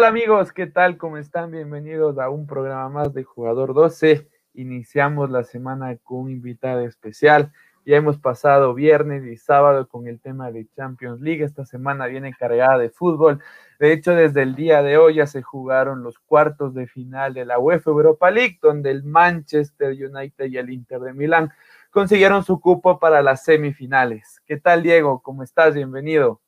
Hola, amigos, ¿qué tal? ¿Cómo están? Bienvenidos a un programa más de Jugador 12. Iniciamos la semana con un invitado especial. Ya hemos pasado viernes y sábado con el tema de Champions League. Esta semana viene cargada de fútbol. De hecho, desde el día de hoy ya se jugaron los cuartos de final de la UEFA Europa League, donde el Manchester United y el Inter de Milán consiguieron su cupo para las semifinales. ¿Qué tal, Diego? ¿Cómo estás? Bienvenido.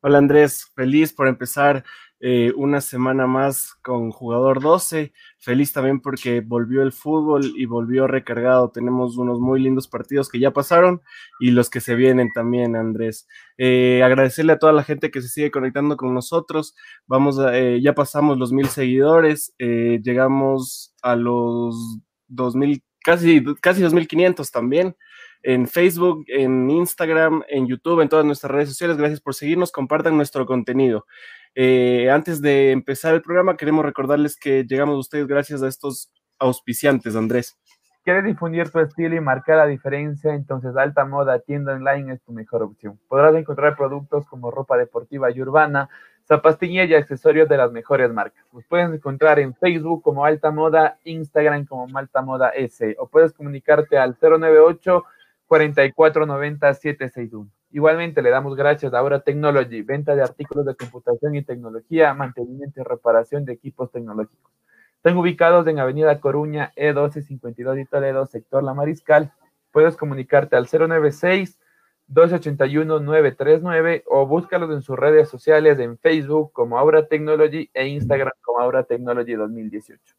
Hola Andrés, feliz por empezar eh, una semana más con jugador 12. Feliz también porque volvió el fútbol y volvió recargado. Tenemos unos muy lindos partidos que ya pasaron y los que se vienen también, Andrés. Eh, agradecerle a toda la gente que se sigue conectando con nosotros. Vamos a, eh, ya pasamos los mil seguidores, llegamos a los dos mil, casi, casi 2500 también en Facebook, en Instagram, en YouTube, en todas nuestras redes sociales. Gracias por seguirnos, compartan nuestro contenido. Eh, antes de empezar el programa, queremos recordarles que llegamos a ustedes gracias a estos auspiciantes, Andrés. ¿Quieres difundir tu estilo y marcar la diferencia? Entonces Alta Moda Tienda Online es tu mejor opción. Podrás encontrar productos como ropa deportiva y urbana, zapastilla y accesorios de las mejores marcas. Los puedes encontrar en Facebook como Alta Moda, Instagram como Malta Moda S o puedes comunicarte al 098 4490 761. Igualmente le damos gracias a Aura Technology, venta de artículos de computación y tecnología, mantenimiento y reparación de equipos tecnológicos. Están ubicados en Avenida Coruña, E1252 y Toledo, sector La Mariscal. Puedes comunicarte al 096 281 939 o búscalos en sus redes sociales en Facebook como Aura Technology e Instagram como Aura Technology 2018.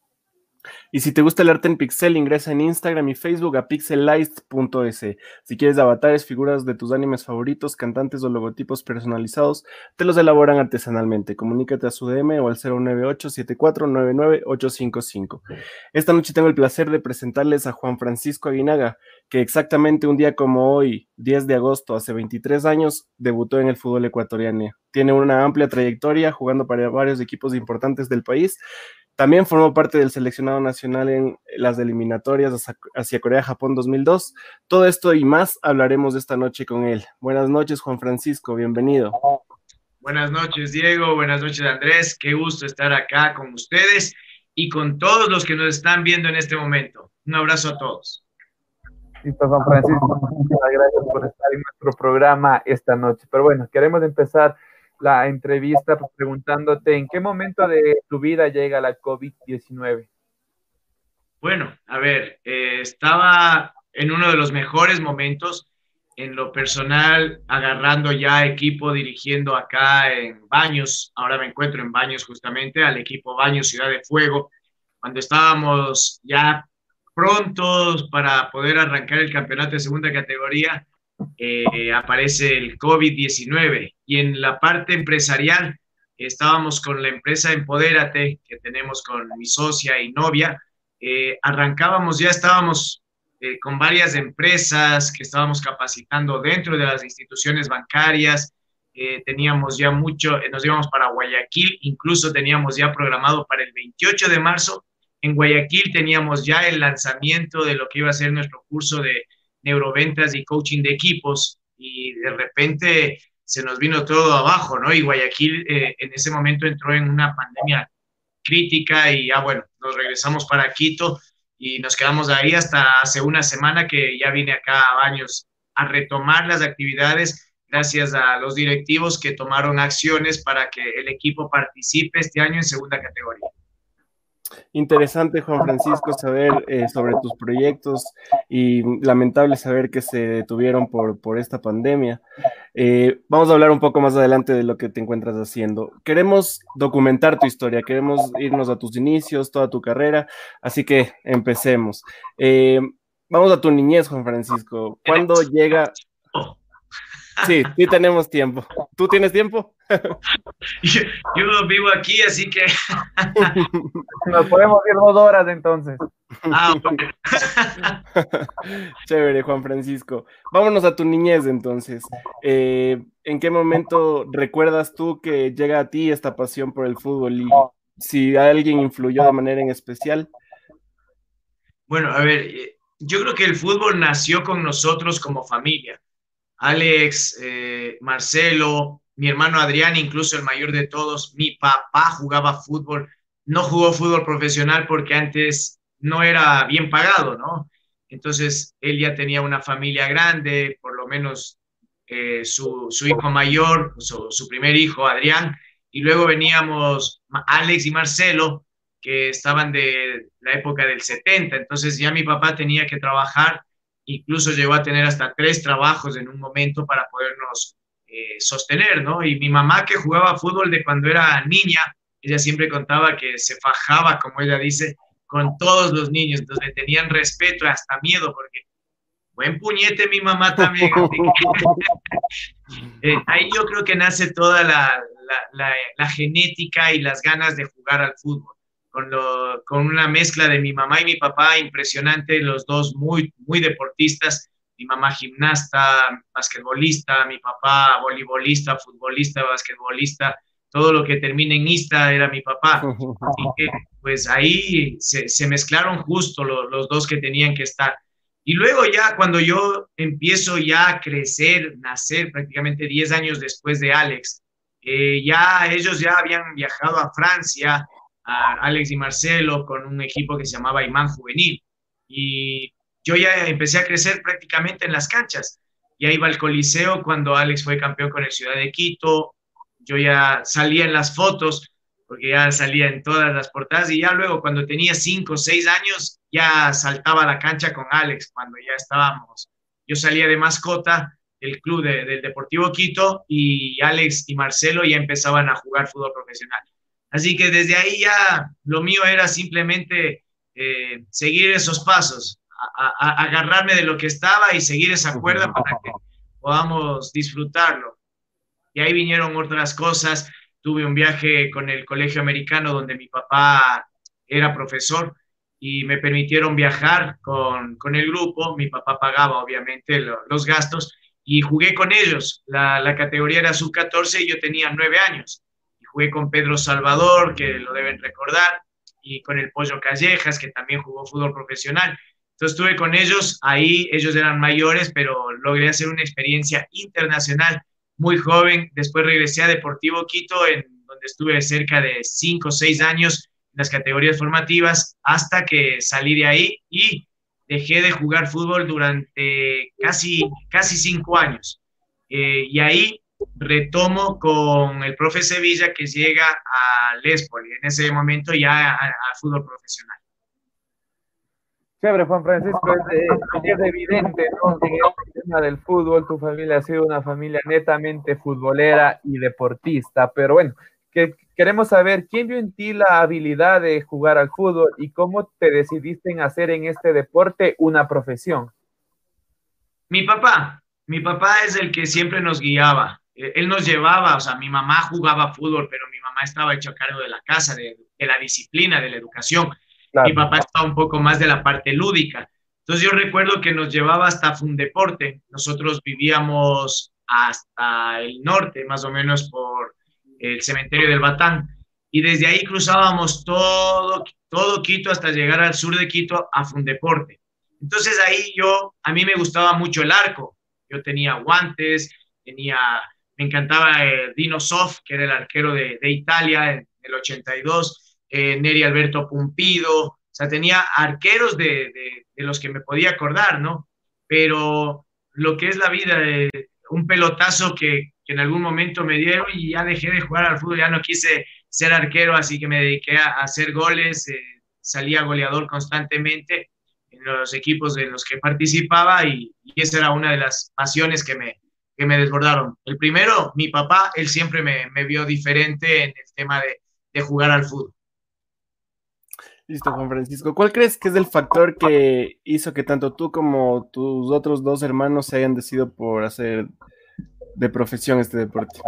Y si te gusta el arte en pixel, ingresa en Instagram y Facebook a pixelight.es. Si quieres avatares, figuras de tus animes favoritos, cantantes o logotipos personalizados, te los elaboran artesanalmente. Comunícate a su DM o al 098 855 Esta noche tengo el placer de presentarles a Juan Francisco Aguinaga, que exactamente un día como hoy, 10 de agosto, hace 23 años, debutó en el fútbol ecuatoriano. Tiene una amplia trayectoria jugando para varios equipos importantes del país también formó parte del seleccionado nacional en las eliminatorias hacia Corea-Japón 2002. Todo esto y más hablaremos esta noche con él. Buenas noches, Juan Francisco, bienvenido. Buenas noches, Diego. Buenas noches, Andrés. Qué gusto estar acá con ustedes y con todos los que nos están viendo en este momento. Un abrazo a todos. Listo, Juan Francisco. Muchas gracias por estar en nuestro programa esta noche. Pero bueno, queremos empezar la entrevista preguntándote en qué momento de tu vida llega la COVID-19. Bueno, a ver, eh, estaba en uno de los mejores momentos en lo personal, agarrando ya equipo, dirigiendo acá en Baños, ahora me encuentro en Baños justamente, al equipo Baños Ciudad de Fuego, cuando estábamos ya prontos para poder arrancar el campeonato de segunda categoría, eh, aparece el COVID-19 y en la parte empresarial estábamos con la empresa Empodérate que tenemos con mi socia y novia. Eh, arrancábamos, ya estábamos eh, con varias empresas que estábamos capacitando dentro de las instituciones bancarias. teníamos ya mucho, nos íbamos para Guayaquil, incluso teníamos ya programado para el 28 de marzo. En Guayaquil teníamos ya el lanzamiento de lo que iba a ser nuestro curso de neuroventas y coaching de equipos y de repente se nos vino todo abajo, ¿no? Y Guayaquil eh, en ese momento entró en una pandemia crítica y ya bueno, nos regresamos para Quito y nos quedamos ahí hasta hace una semana que ya vine acá a Baños a retomar las actividades gracias a los directivos que tomaron acciones para que el equipo participe este año en segunda categoría. Interesante, Juan Francisco, saber eh, sobre tus proyectos y lamentable saber que se detuvieron por, por esta pandemia. Eh, vamos a hablar un poco más adelante de lo que te encuentras haciendo. Queremos documentar tu historia, queremos irnos a tus inicios, toda tu carrera, así que empecemos. Eh, vamos a tu niñez, Juan Francisco. ¿Cuándo llega? Sí, sí tenemos tiempo. ¿Tú tienes tiempo? Yo, vivo aquí, así que. Nos podemos ir dos horas entonces. Ah, Chévere, Juan Francisco. Vámonos a tu niñez entonces. Eh, ¿En qué momento recuerdas tú que llega a ti esta pasión por el fútbol y si alguien influyó de manera en especial? Bueno, a ver, eh, yo creo que el fútbol nació con nosotros como familia. Alex, eh, Marcelo, mi hermano Adrián, incluso el mayor de todos, mi papá jugaba fútbol, no jugó fútbol profesional porque antes no era bien pagado, ¿no? Entonces, él ya tenía una familia grande, por lo menos eh, su, hijo mayor, su, primer hijo, Adrián, y luego veníamos Alex y Marcelo, que estaban de la época del 70, entonces ya mi papá tenía que trabajar, incluso llegó a tener hasta tres trabajos en un momento para podernos eh, sostener, ¿no? Y mi mamá que jugaba fútbol de cuando era niña, ella siempre contaba que se fajaba, como ella dice, con todos los niños, entonces tenían respeto, hasta miedo, porque buen puñete mi mamá también. eh, ahí yo creo que nace toda la, genética y las ganas de jugar al fútbol. Con, lo, con, una mezcla de mi mamá y mi papá impresionante, los dos muy, muy deportistas, mi mamá gimnasta, basquetbolista, mi papá voleibolista, futbolista, basquetbolista, todo lo que termina en ista era mi papá. Así que pues ahí se, se mezclaron justo los, los dos que tenían que estar. Y luego ya cuando yo empiezo ya a crecer, nacer prácticamente 10 años después de Alex, eh, ya ellos ya habían viajado a Francia, a Alex y Marcelo, con un equipo que se llamaba Imán Juvenil. Y yo ya empecé a crecer prácticamente en las canchas. Ya iba al Coliseo cuando Alex fue campeón con el Ciudad de Quito. Yo ya salía en las fotos, porque ya salía en todas las portadas. Y ya luego, cuando tenía cinco o seis años, ya saltaba a la cancha con Alex, cuando ya estábamos. Yo salía de mascota del club de, del Deportivo Quito y Alex y Marcelo ya empezaban a jugar fútbol profesional. Así que desde ahí ya lo mío era simplemente eh, seguir esos pasos, a, agarrarme de lo que estaba y seguir esa cuerda para que podamos disfrutarlo. Y ahí vinieron otras cosas. Tuve un viaje con el colegio americano donde mi papá era profesor y me permitieron viajar con, con el grupo. Mi papá pagaba obviamente lo, los gastos y jugué con ellos. La, la categoría era sub-14 y yo tenía nueve años. Jugué con Pedro Salvador, que lo deben recordar, y con el Pollo Callejas, que también jugó fútbol profesional. Entonces estuve con ellos, ahí ellos eran mayores, pero logré hacer una experiencia internacional muy joven. Después regresé a Deportivo Quito, en donde estuve cerca de cinco o seis años en las categorías formativas, hasta que salí de ahí y dejé de jugar fútbol durante casi, casi cinco años. Eh, y ahí retomo con el profe Sevilla que llega al Espoli, en ese momento ya al fútbol profesional. Chévere, Juan Francisco, es, es evidente, ¿no? En el tema del fútbol, tu familia ha sido una familia netamente futbolera y deportista, pero bueno, que queremos saber quién vio en ti la habilidad de jugar al fútbol y cómo te decidiste en hacer en este deporte una profesión. Mi papá, mi papá es el que siempre nos guiaba. Él nos llevaba, o sea, mi mamá jugaba fútbol, pero mi mamá estaba hecho a cargo de la casa, de, de la disciplina, de la educación. Claro. Mi papá estaba un poco más de la parte lúdica. Entonces yo recuerdo que nos llevaba hasta Fundeporte. Nosotros vivíamos hasta el norte, más o menos por el cementerio del Batán. Y desde ahí cruzábamos todo, todo Quito hasta llegar al sur de Quito a Fundeporte. Entonces ahí yo, a mí me gustaba mucho el arco. Yo tenía guantes, tenía, me encantaba eh, Dino Sof, que era el arquero de, de Italia en el 82 eh, Neri Alberto Pumpido, o sea, tenía arqueros de, de, los que me podía acordar, ¿no? Pero lo que es la vida, un pelotazo que, que, en algún momento me dieron y ya dejé de jugar al fútbol, ya no quise ser arquero, así que me dediqué a, hacer goles, eh, salía goleador constantemente en los equipos en los que participaba y esa era una de las pasiones que me, que me desbordaron. El primero, mi papá, él siempre me, me vio diferente en el tema de, de jugar al fútbol. Listo, Juan Francisco. ¿Cuál crees que es el factor que hizo que tanto tú como tus otros dos hermanos se hayan decidido por hacer de profesión este deporte?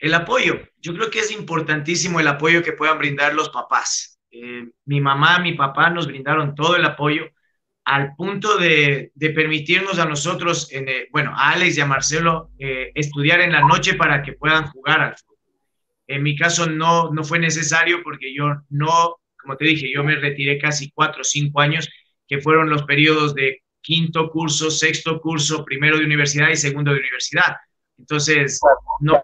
El apoyo. Yo creo que es importantísimo el apoyo que puedan brindar los papás. Eh, mi mamá, mi papá nos brindaron todo el apoyo al punto de, de permitirnos a nosotros, en, eh, bueno, a Alex y a Marcelo, eh, estudiar en la noche para que puedan jugar al fútbol. En mi caso no, no fue necesario porque yo no como te dije, yo me retiré casi cuatro o cinco años, que fueron los periodos de quinto curso, sexto curso, primero de universidad y segundo de universidad. Entonces, no,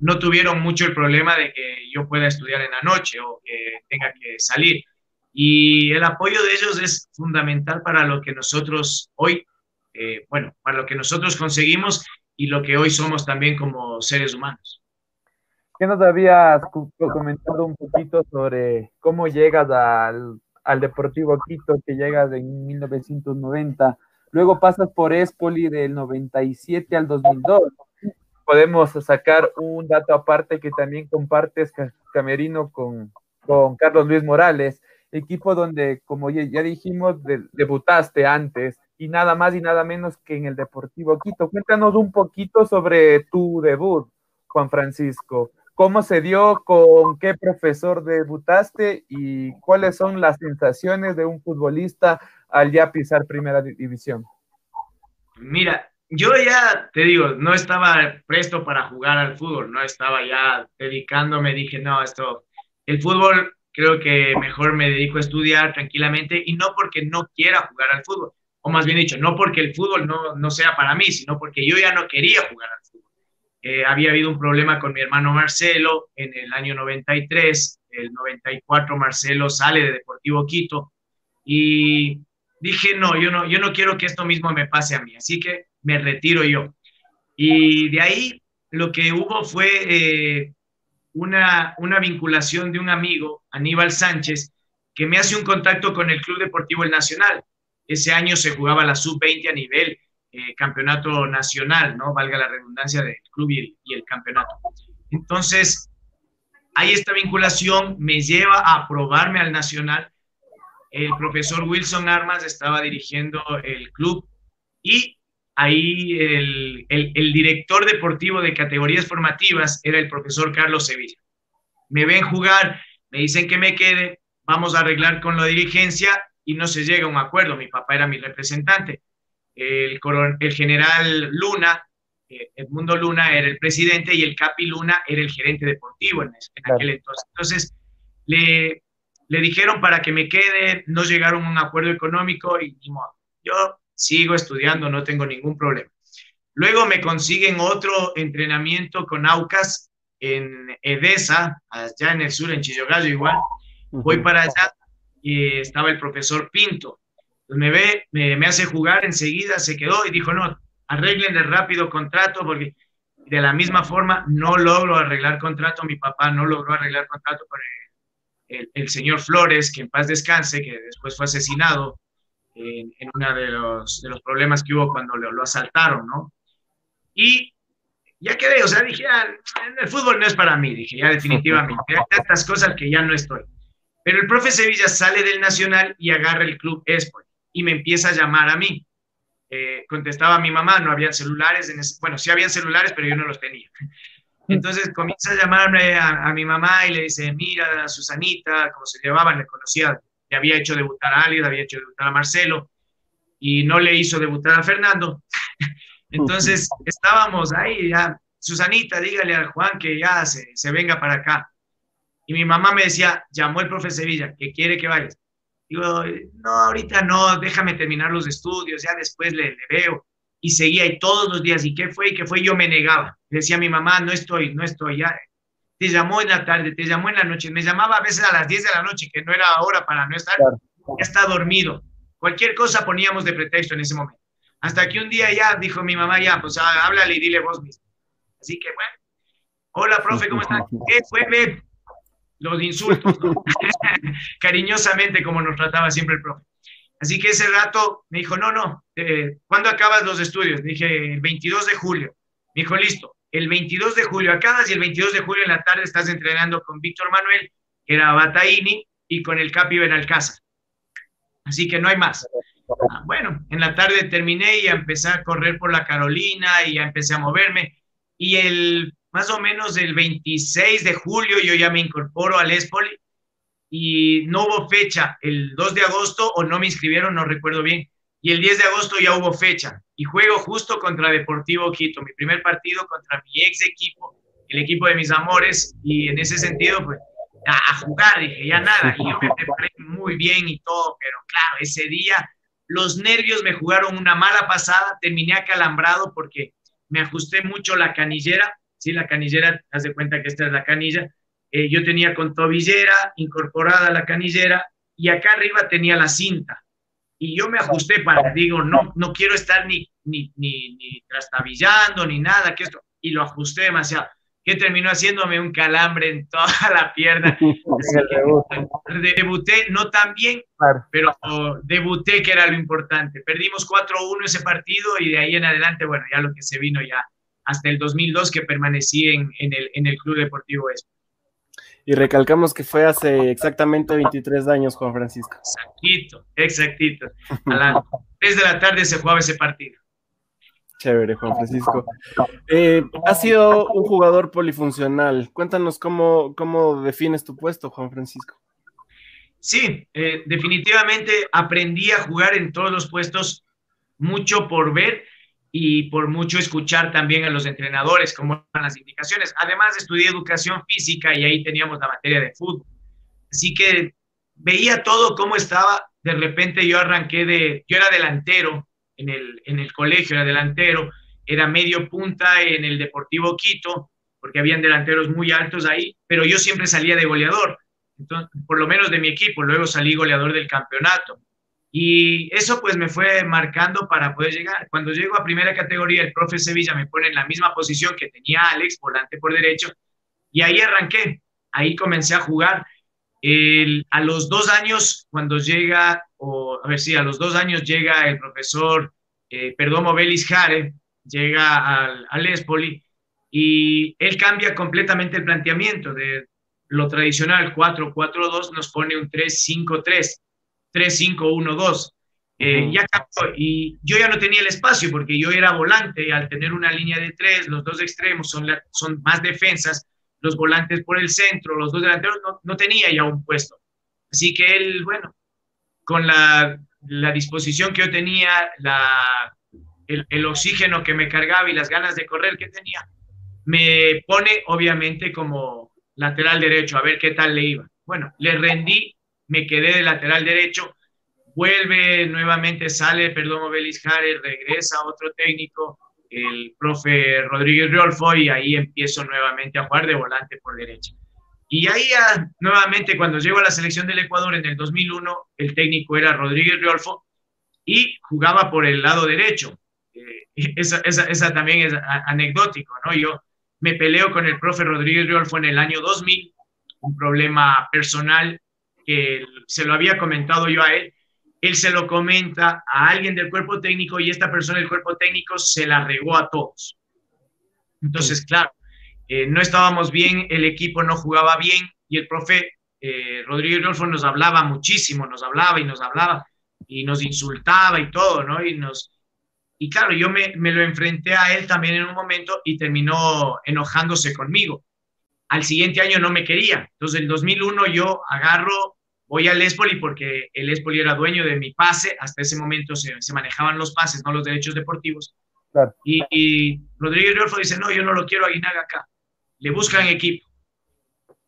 no tuvieron mucho el problema de que yo pueda estudiar en la noche o que tenga que salir. Y el apoyo de ellos es fundamental para lo que nosotros hoy, eh, bueno, para lo que nosotros conseguimos y lo que hoy somos también como seres humanos. ¿Qué nos habías comentado un poquito sobre cómo llegas al, al Deportivo Quito, que llegas en 1990? Luego pasas por Espoli del 97 al 2002. Podemos sacar un dato aparte que también compartes Camerino con, con Carlos Luis Morales equipo donde, como ya, dijimos, debutaste antes y nada más y nada menos que en el Deportivo Quito. Cuéntanos un poquito sobre tu debut, Juan Francisco. ¿Cómo se dio? ¿Con qué profesor debutaste? ¿Y cuáles son las sensaciones de un futbolista al ya pisar primera división? Mira, yo ya te digo, no estaba presto para jugar al fútbol, no estaba ya dedicándome, dije, no, esto, el fútbol creo que mejor me dedico a estudiar tranquilamente y no porque no quiera jugar al fútbol, o más bien dicho, no porque el fútbol no, no sea para mí, sino porque yo ya no quería jugar al fútbol. Eh, había habido un problema con mi hermano Marcelo en el año 93, el 94 Marcelo sale de Deportivo Quito y dije, no, yo no, yo no quiero que esto mismo me pase a mí, así que me retiro yo. Y de ahí lo que hubo fue eh, una, una vinculación de un amigo, Aníbal Sánchez, que me hace un contacto con el Club Deportivo El Nacional. Ese año se jugaba la sub-20 a nivel eh, campeonato nacional, ¿no? Valga la redundancia del club y el, campeonato. Entonces, ahí esta vinculación me lleva a aprobarme al Nacional. El profesor Wilson Armas estaba dirigiendo el club y ahí el, el, director deportivo de categorías formativas era el profesor Carlos Sevilla. Me ven jugar, me dicen que me quede, vamos a arreglar con la dirigencia y no se llega a un acuerdo. Mi papá era mi representante. El, el general Luna, eh, Edmundo Luna, era el presidente y el Capi Luna era el gerente deportivo en, aquel entonces. Entonces, le, le dijeron para que me quede, no llegaron a un acuerdo económico y, y yo sigo estudiando, no tengo ningún problema. Luego me consiguen otro entrenamiento con Aucas en Edesa, allá en el sur, en Chillogallo igual. Voy para allá y estaba el profesor Pinto. me ve, me, hace jugar, enseguida se quedó y dijo, no, arreglen de rápido contrato porque de la misma forma no logro arreglar contrato, mi papá no logró arreglar contrato con el, el señor Flores, que en paz descanse, que después fue asesinado en, uno de los, de los problemas que hubo cuando lo, lo, asaltaron, ¿no? Y ya quedé, o sea, dije, ah, el fútbol no es para mí, dije, ya definitivamente, hay tantas cosas que ya no estoy. Pero el profe Sevilla sale del Nacional y agarra el club Esport y me empieza a llamar a mí. Eh, contestaba a mi mamá, no había celulares, en bueno, sí habían celulares, pero yo no los tenía. Entonces comienza a llamarme a, a, mi mamá y le dice, mira, Susanita, como se llevaban, le conocía le había hecho debutar a alguien, había hecho debutar a Marcelo y no le hizo debutar a Fernando. Entonces estábamos ahí, ya, Susanita, dígale al Juan que ya se, se, venga para acá. Y mi mamá me decía, llamó el profe Sevilla, que quiere que vayas. Digo, no, ahorita no, déjame terminar los estudios, ya después le, le veo. Y seguía ahí todos los días, ¿y qué fue? ¿Y qué fue? Yo me negaba. decía a mi mamá, no estoy, no estoy, ya, te llamó en la tarde, te llamó en la noche, me llamaba a veces a las 10 de la noche, que no era hora para no estar, ya está dormido. Cualquier cosa poníamos de pretexto en ese momento. Hasta que un día ya dijo mi mamá, ya, pues ah, háblale y dile vos mismo. Así que bueno, hola profe, ¿cómo estás? ¿Qué fue, Los insultos, cariñosamente como nos trataba siempre el profe. Así que ese rato me dijo, no, no, eh, ¿cuándo acabas los estudios? Dije, el 22 de julio. Me dijo, listo, el 22 de julio acabas y el 22 de julio en la tarde estás entrenando con Víctor Manuel, que era Bataini, y con el Capi Benalcázar. Así que no hay más. Ah, bueno, en la tarde terminé y empecé a correr por la Carolina y ya empecé a moverme. Y el más o menos el 26 de julio yo ya me incorporo al Espoli y no hubo fecha el 2 de agosto o no me inscribieron, no recuerdo bien. Y el 10 de agosto ya hubo fecha y juego justo contra Deportivo Quito, mi primer partido contra mi ex equipo, el equipo de mis amores, y en ese sentido, pues, a, jugar, dije, ya nada, y yo me preparé muy bien y todo, pero claro, ese día los nervios me jugaron una mala pasada, terminé acalambrado porque me ajusté mucho la canillera, ¿sí? La canillera, haz de cuenta que esta es la canilla. Eh, yo tenía con tobillera incorporada la canillera y acá arriba tenía la cinta. Y yo me ajusté para, digo, no, no quiero estar ni, ni, ni, ni trastabillando ni nada, que esto, y lo ajusté demasiado que terminó haciéndome un calambre en toda la pierna. debuté no tan bien, pero debuté que era lo importante. Perdimos 4-1 ese partido y de ahí en adelante, bueno, ya lo que se vino ya hasta el 2002 que permanecí en, en, el, en el Club Deportivo Espo. Y recalcamos que fue hace exactamente 23 años, Juan Francisco. Exactito, exactito. A las 3 de la tarde se jugaba ese partido. Chévere, Juan Francisco. Eh, has sido un jugador polifuncional. Cuéntanos cómo, cómo defines tu puesto, Juan Francisco. Sí, eh, definitivamente aprendí a jugar en todos los puestos, mucho por ver y por mucho escuchar también a los entrenadores, como eran las indicaciones. Además, estudié educación física y ahí teníamos la materia de fútbol. Así que veía todo cómo estaba. De repente yo arranqué de, yo era delantero en el, en el colegio, era delantero, era medio punta en el Deportivo Quito, porque habían delanteros muy altos ahí, pero yo siempre salía de goleador, entonces, por lo menos de mi equipo, luego salí goleador del campeonato. Y eso pues me fue marcando para poder llegar. Cuando llego a primera categoría, el profe Sevilla me pone en la misma posición que tenía Alex, volante por derecho, y ahí arranqué, ahí comencé a jugar. El, a los dos años, cuando llega o a ver si a los dos años llega el profesor eh, Perdomo Belis Jare, llega al, al Espoli y él cambia completamente el planteamiento de lo tradicional 4-4-2, nos pone un 3-5-3, 3-5-1-2. Eh, ya y yo ya no tenía el espacio porque yo era volante y al tener una línea de tres, los dos extremos son, son más defensas, los volantes por el centro, los dos delanteros no, no tenía ya un puesto. Así que él, bueno, con la, disposición que yo tenía, la, el, oxígeno que me cargaba y las ganas de correr que tenía, me pone obviamente como lateral derecho, a ver qué tal le iba. Bueno, le rendí, me quedé de lateral derecho, vuelve nuevamente, sale, perdón, Belis Jare, regresa otro técnico, el profe Rodríguez Riolfo, y ahí empiezo nuevamente a jugar de volante por derecha. Y ahí nuevamente cuando llego a la selección del Ecuador en el 2001, el técnico era Rodríguez Riolfo y jugaba por el lado derecho. Eh, esa, esa, también es anecdótico, ¿no? Yo me peleo con el profe Rodríguez Riolfo en el año 2000, un problema personal que se lo había comentado yo a él. Él se lo comenta a alguien del cuerpo técnico y esta persona del cuerpo técnico se la regó a todos. Entonces, claro, eh, no estábamos bien, el equipo no jugaba bien y el profe eh, Rodrigo Rolfo nos hablaba muchísimo, nos hablaba y nos hablaba y nos insultaba y todo, ¿no? Y nos... Y claro, yo me, me lo enfrenté a él también en un momento y terminó enojándose conmigo. Al siguiente año no me quería. Entonces, en 2001 yo agarro, voy al Espoli porque el Espoli era dueño de mi pase. Hasta ese momento se, se manejaban los pases, no los derechos deportivos. Y, y Rodríguez Rolfo dice, no, yo no lo quiero a Guinaga acá le buscan equipo.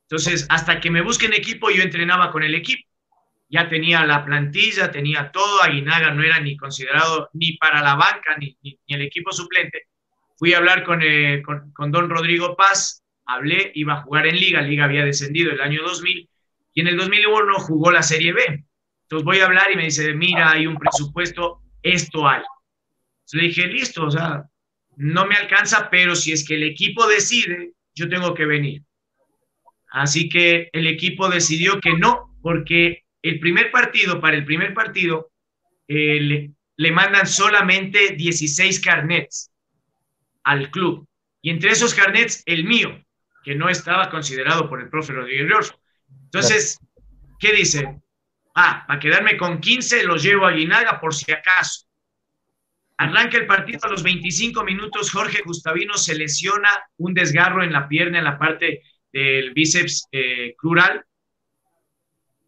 Entonces, hasta que me busquen equipo, yo entrenaba con el equipo. Ya tenía la plantilla, tenía todo. Aguinaga no era ni considerado ni para la banca ni, ni, el equipo suplente. Fui a hablar con, eh, con, con, don Rodrigo Paz, hablé, iba a jugar en Liga. Liga había descendido el año 2000 y en el 2001 jugó la Serie B. Entonces voy a hablar y me dice, mira, hay un presupuesto, esto hay. Le dije, listo, o sea, no me alcanza, pero si es que el equipo decide, yo tengo que venir. Así que el equipo decidió que no, porque el primer partido, para el primer partido, eh, le, mandan solamente 16 carnets al club. Y entre esos carnets, el mío, que no estaba considerado por el profe Rodríguez. Entonces, ¿qué dice? Ah, para quedarme con 15 los llevo a Guinaga por si acaso. Arranca el partido a los 25 minutos. Jorge Gustavino se lesiona un desgarro en la pierna, en la parte del bíceps eh, crural,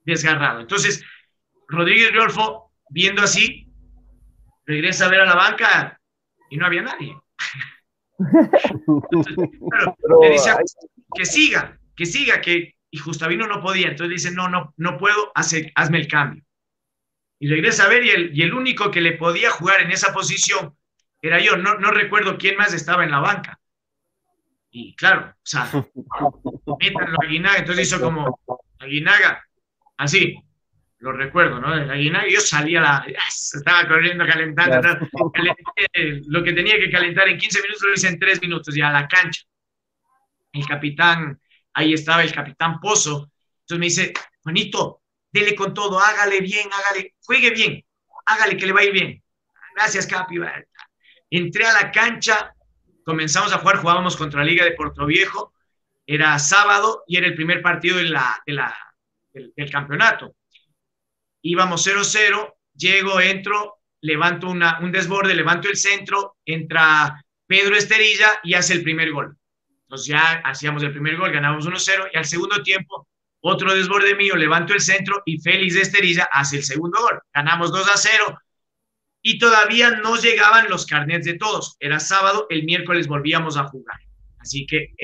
desgarrado. Entonces, Rodríguez Riolfo, viendo así, regresa a ver a la banca y no había nadie. le dice que siga, que siga, que y Gustavino no podía. Entonces dice, no, no, no puedo, hazme el cambio y regresa a ver y el, y el único que le podía jugar en esa posición era yo, no, no recuerdo quién más estaba en la banca. Y claro, o sea, métanlo a Aguinaga, entonces hizo como Aguinaga, así, lo recuerdo, ¿no? Aguinaga, yo salía, la, estaba corriendo, calentando, lo que tenía que calentar en 15 minutos lo hice en 3 minutos, ya a la cancha. El capitán, ahí estaba el capitán Pozo, entonces me dice, Juanito, dele con todo, hágale bien, hágale, juegue bien, hágale que le va a ir bien. Gracias, Capi. Entré a la cancha, comenzamos a jugar, jugábamos contra la Liga de Puerto Viejo, era sábado y era el primer partido de la, del, campeonato. Íbamos 0-0, llego, entro, levanto una, un desborde, levanto el centro, entra Pedro Esterilla y hace el primer gol. Entonces ya hacíamos el primer gol, ganamos 1-0 y al segundo tiempo otro desborde mío, levanto el centro y Félix de Esterilla hace el segundo gol. Ganamos 2 a 0 y todavía no llegaban los carnets de todos. Era sábado, el miércoles volvíamos a jugar. Así que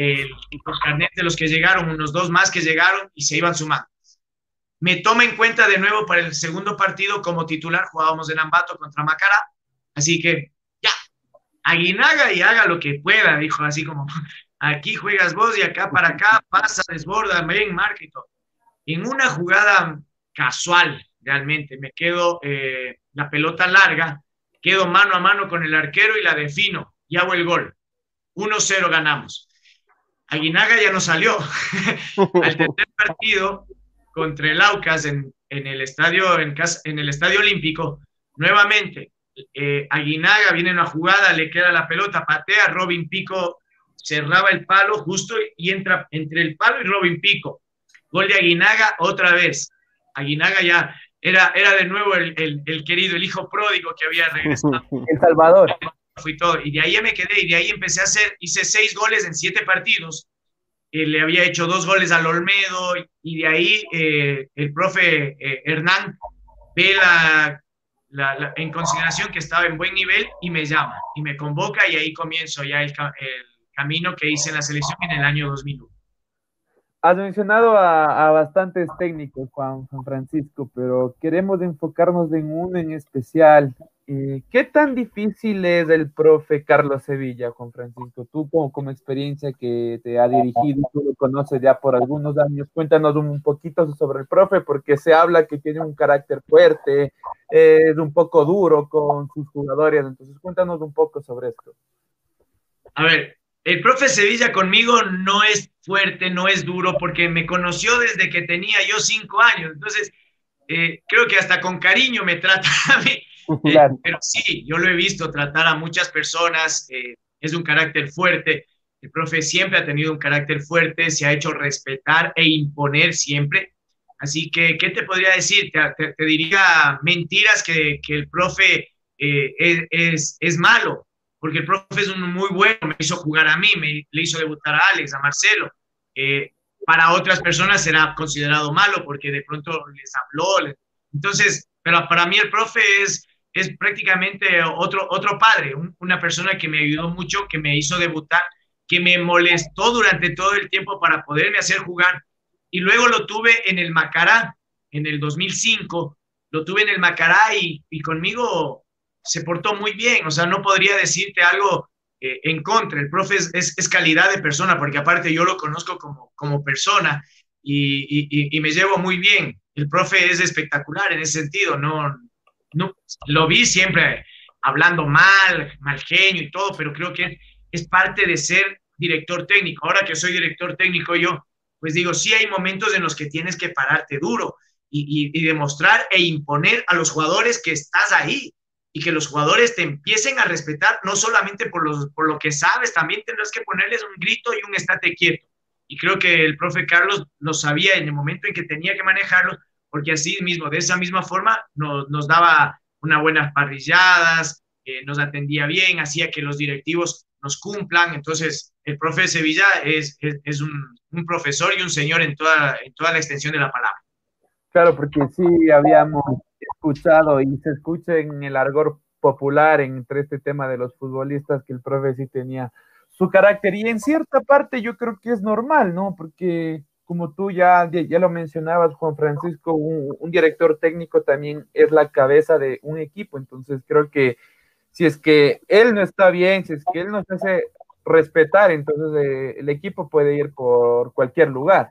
los carnets de los que llegaron, unos dos más que llegaron y se iban sumando. Me toma en cuenta de nuevo para el segundo partido como titular, jugábamos en Ambato contra Macará. Así que ya, Aguinaga y haga lo que pueda, dijo así como, aquí juegas vos y acá para acá, pasa, desborda, ven, todo. En una jugada casual, realmente, me quedo eh, la pelota larga, quedo mano a mano con el arquero y la defino y hago el gol. 1-0 ganamos. Aguinaga ya no salió. Al tercer partido contra el Aucas en, el estadio, en, en, el estadio olímpico, nuevamente, eh, Aguinaga viene en una jugada, le queda la pelota, patea, Robin Pico cerraba el palo justo y entra entre el palo y Robin Pico. Gol de Aguinaga otra vez. Aguinaga ya era, era de nuevo el, el, querido, el hijo pródigo que había regresado. El Salvador. Fui todo. Y de ahí me quedé y de ahí empecé a hacer, hice seis goles en siete partidos. Eh, le había hecho dos goles al Olmedo y de ahí eh, el profe eh, Hernán ve la, la, en consideración que estaba en buen nivel y me llama y me convoca y ahí comienzo ya el, el camino que hice en la selección en el año 2001. Has mencionado a, bastantes técnicos, Juan, Francisco, pero queremos enfocarnos en uno en especial. Eh, ¿Qué tan difícil es el profe Carlos Sevilla, Juan Francisco? Tú como, como experiencia que te ha dirigido, tú lo conoces ya por algunos años, cuéntanos un poquito sobre el profe, porque se habla que tiene un carácter fuerte, es un poco duro con sus jugadores, entonces cuéntanos un poco sobre esto. A ver, el profe Sevilla conmigo no es fuerte, no es duro, porque me conoció desde que tenía yo cinco años. Entonces, eh, creo que hasta con cariño me trata a mí. Eh, pero sí, yo lo he visto tratar a muchas personas, eh, es un carácter fuerte. El profe siempre ha tenido un carácter fuerte, se ha hecho respetar e imponer siempre. Así que, ¿qué te podría decir? Te, diría mentiras que, que el profe es, es, es malo porque el profe es un muy bueno, me hizo jugar a mí, me, le hizo debutar a Alex, a Marcelo. Eh, para otras personas será considerado malo porque de pronto les habló. entonces, pero para mí el profe es, es prácticamente otro, otro padre, una persona que me ayudó mucho, que me hizo debutar, que me molestó durante todo el tiempo para poderme hacer jugar. Y luego lo tuve en el Macará, en el 2005, lo tuve en el Macará y, y conmigo se portó muy bien, o sea, no podría decirte algo eh, en contra. El profe es, calidad de persona, porque aparte yo lo conozco como, como persona y, me llevo muy bien. El profe es espectacular en ese sentido, no, no lo vi siempre hablando mal, mal genio y todo, pero creo que es parte de ser director técnico. Ahora que soy director técnico yo, pues digo, sí hay momentos en los que tienes que pararte duro y, y demostrar e imponer a los jugadores que estás ahí y que los jugadores te empiecen a respetar, no solamente por, los, por lo que sabes, también tendrás que ponerles un grito y un estate quieto. Y creo que el profe Carlos lo sabía en el momento en que tenía que manejarlo, porque así mismo, de esa misma forma, nos, nos daba unas buenas parrilladas, eh, nos atendía bien, hacía que los directivos nos cumplan. Entonces, el profe Sevilla es, es, un, un, profesor y un señor en toda, en toda la extensión de la palabra. Claro, porque sí habíamos escuchado y se escucha en el argor popular entre este tema de los futbolistas que el profe sí tenía su carácter y en cierta parte yo creo que es normal, ¿no? Porque como tú ya, ya lo mencionabas, Juan Francisco, un, director técnico también es la cabeza de un equipo, entonces creo que si es que él no está bien, si es que él no se hace respetar, entonces eh, el equipo puede ir por cualquier lugar.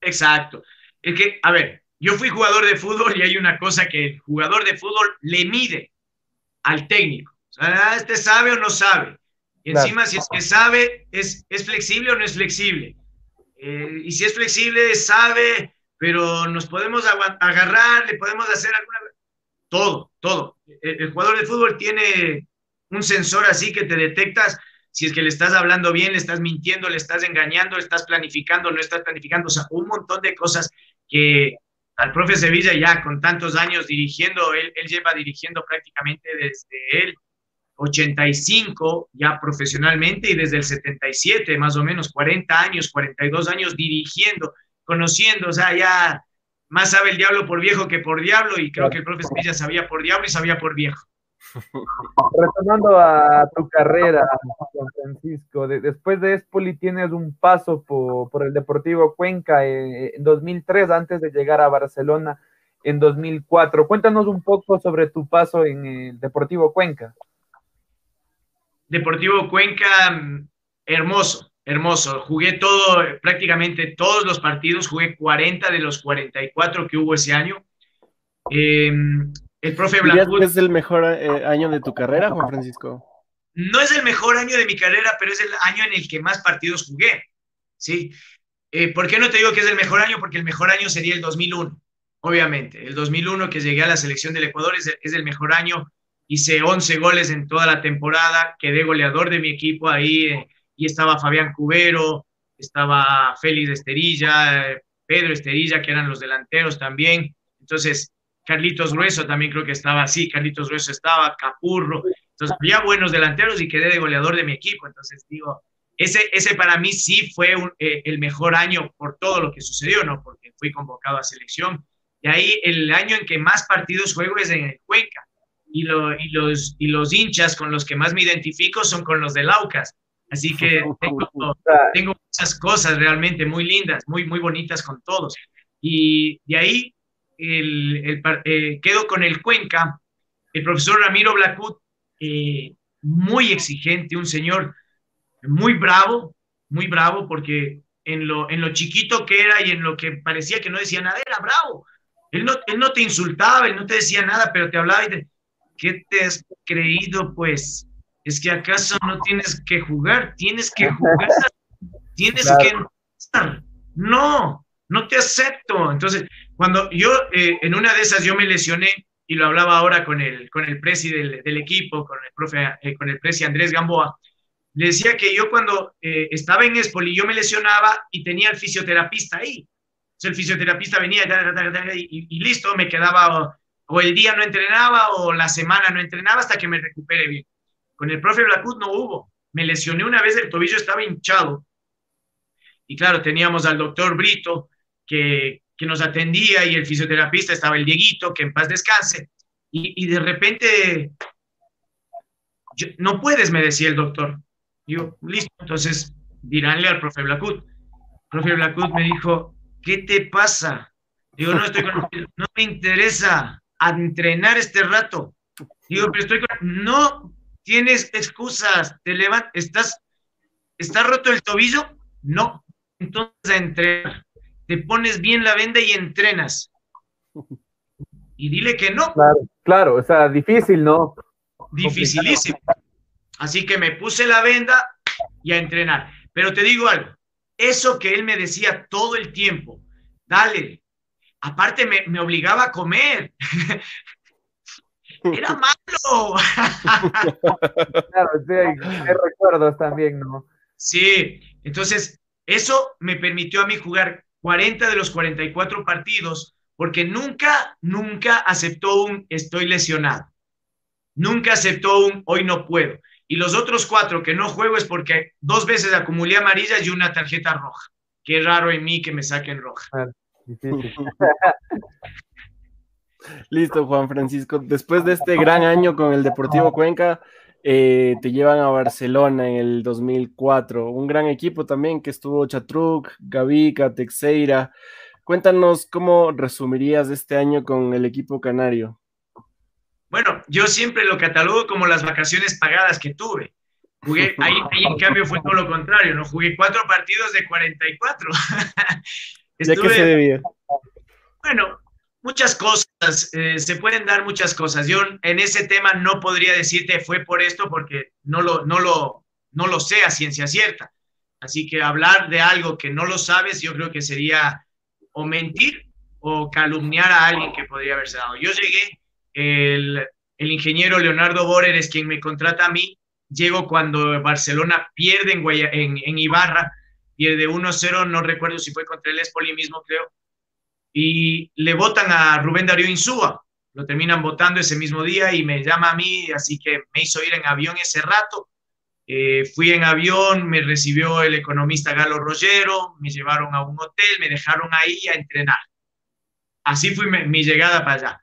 Exacto. Es que, a ver, yo fui jugador de fútbol y hay una cosa que el jugador de fútbol le mide al técnico. O sea, ah, este sabe o no sabe. Y encima, si es que sabe, es, es flexible o no es flexible. Eh, y si es flexible, sabe, pero nos podemos agarrar, le podemos hacer alguna... Todo, todo. El, jugador de fútbol tiene un sensor así que te detectas si es que le estás hablando bien, le estás mintiendo, le estás engañando, le estás planificando, no estás planificando, o sea, un montón de cosas que al profe Sevilla ya con tantos años dirigiendo, él, él lleva dirigiendo prácticamente desde el 85 ya profesionalmente y desde el 77, más o menos 40 años, 42 años dirigiendo, conociendo, o sea, ya más sabe el diablo por viejo que por diablo y creo que el profe Sevilla sabía por diablo y sabía por viejo. Retomando a tu carrera, Juan Francisco, después de Espoli tienes un paso por, el Deportivo Cuenca eh, en 2003 antes de llegar a Barcelona en 2004. Cuéntanos un poco sobre tu paso en el Deportivo Cuenca. Deportivo Cuenca, hermoso, hermoso. Jugué todo, prácticamente todos los partidos, jugué 40 de los 44 que hubo ese año. Eh, el profe. ¿Es el mejor eh, año de tu carrera, Juan Francisco? No es el mejor año de mi carrera, pero es el año en el que más partidos jugué. ¿sí? Eh, ¿Por qué no te digo que es el mejor año? Porque el mejor año sería el 2001, obviamente. El 2001 que llegué a la selección del Ecuador es, el mejor año. Hice 11 goles en toda la temporada, quedé goleador de mi equipo ahí eh, y estaba Fabián Cubero, estaba Félix Esterilla, Pedro Esterilla, que eran los delanteros también. Entonces, Carlitos Grueso también creo que estaba así, Carlitos Grueso estaba, Capurro, entonces había buenos delanteros y quedé de goleador de mi equipo, entonces digo, ese, ese para mí sí fue eh, el mejor año por todo lo que sucedió, ¿no? Porque fui convocado a selección. Y ahí el año en que más partidos juego es en el Cuenca. Y, y, los, y los hinchas con los que más me identifico son con los de Laucas. Así que tengo, tengo muchas cosas realmente muy lindas, muy, muy bonitas con todos. Y de ahí el, eh, quedo con el Cuenca, el profesor Ramiro Blacut, eh, muy exigente, un señor muy bravo, muy bravo, porque en lo, en lo chiquito que era y en lo que parecía que no decía nada, era bravo. Él no, él no te insultaba, él no te decía nada, pero te hablaba y te, ¿qué te has creído? Pues, es que acaso no tienes que jugar, tienes que jugar, tienes que... No, no te acepto. Entonces, cuando yo, eh, en una de esas, yo me lesioné y lo hablaba ahora con el, con el presi del, equipo, con el profe, eh, con el presi Andrés Gamboa, le decía que yo cuando eh, estaba en Espoli, yo me lesionaba y tenía el fisioterapista ahí. Entonces, el fisioterapista venía y, y, listo, me quedaba, o el día no entrenaba o la semana no entrenaba hasta que me recupere bien. Con el profe Blacut no hubo. Me lesioné una vez, el tobillo estaba hinchado. Y claro, teníamos al doctor Brito, que, que nos atendía y el fisioterapista estaba el Dieguito, que en paz descanse, y, de repente, no puedes, me decía el doctor. Yo, listo, entonces diránle al profe Blacut. El profe Blacut me dijo, ¿qué te pasa? Digo, no estoy con... no me interesa entrenar este rato. Digo, pero estoy con... No tienes excusas, te levantas, estás, ¿está roto el tobillo? No, entonces a entrenar te pones bien la venda y entrenas. Y dile que no. Claro, claro, o sea, difícil, ¿no? Dificilísimo. Así que me puse la venda y a entrenar. Pero te digo algo, eso que él me decía todo el tiempo, dale, aparte me, obligaba a comer. Era malo. claro, sí, hay recuerdos también, ¿no? Sí, entonces eso me permitió a mí jugar 40 de los 44 partidos, porque nunca, nunca aceptó un estoy lesionado. Nunca aceptó un hoy no puedo. Y los otros cuatro que no juego es porque dos veces acumulé amarillas y una tarjeta roja. Qué raro en mí que me saquen roja. Listo, Juan Francisco. Después de este gran año con el Deportivo Cuenca, eh, te llevan a Barcelona en el 2004, un gran equipo también que estuvo Chatruc, Gavica, Texeira. Cuéntanos cómo resumirías este año con el equipo canario. Bueno, yo siempre lo catalogo como las vacaciones pagadas que tuve. Jugué, ahí, ahí en cambio fue todo lo contrario, ¿no? Jugué cuatro partidos de 44. ¿De qué se debía? Bueno, muchas cosas, eh, se pueden dar muchas cosas. Yo en ese tema no podría decirte fue por esto porque no lo, no lo, no lo sé a ciencia cierta. Así que hablar de algo que no lo sabes, yo creo que sería o mentir o calumniar a alguien que podría haberse dado. Yo llegué, el, el ingeniero Leonardo Borer es quien me contrata a mí, llego cuando Barcelona pierde en, en, en Ibarra, pierde 1-0, no recuerdo si fue contra el Espoli mismo, creo, y le votan a Rubén Darío Insúa, lo terminan votando ese mismo día y me llama a mí, así que me hizo ir en avión ese rato, eh, fui en avión, me recibió el economista Galo Rogero, me llevaron a un hotel, me dejaron ahí a entrenar. Así fue mi, llegada para allá.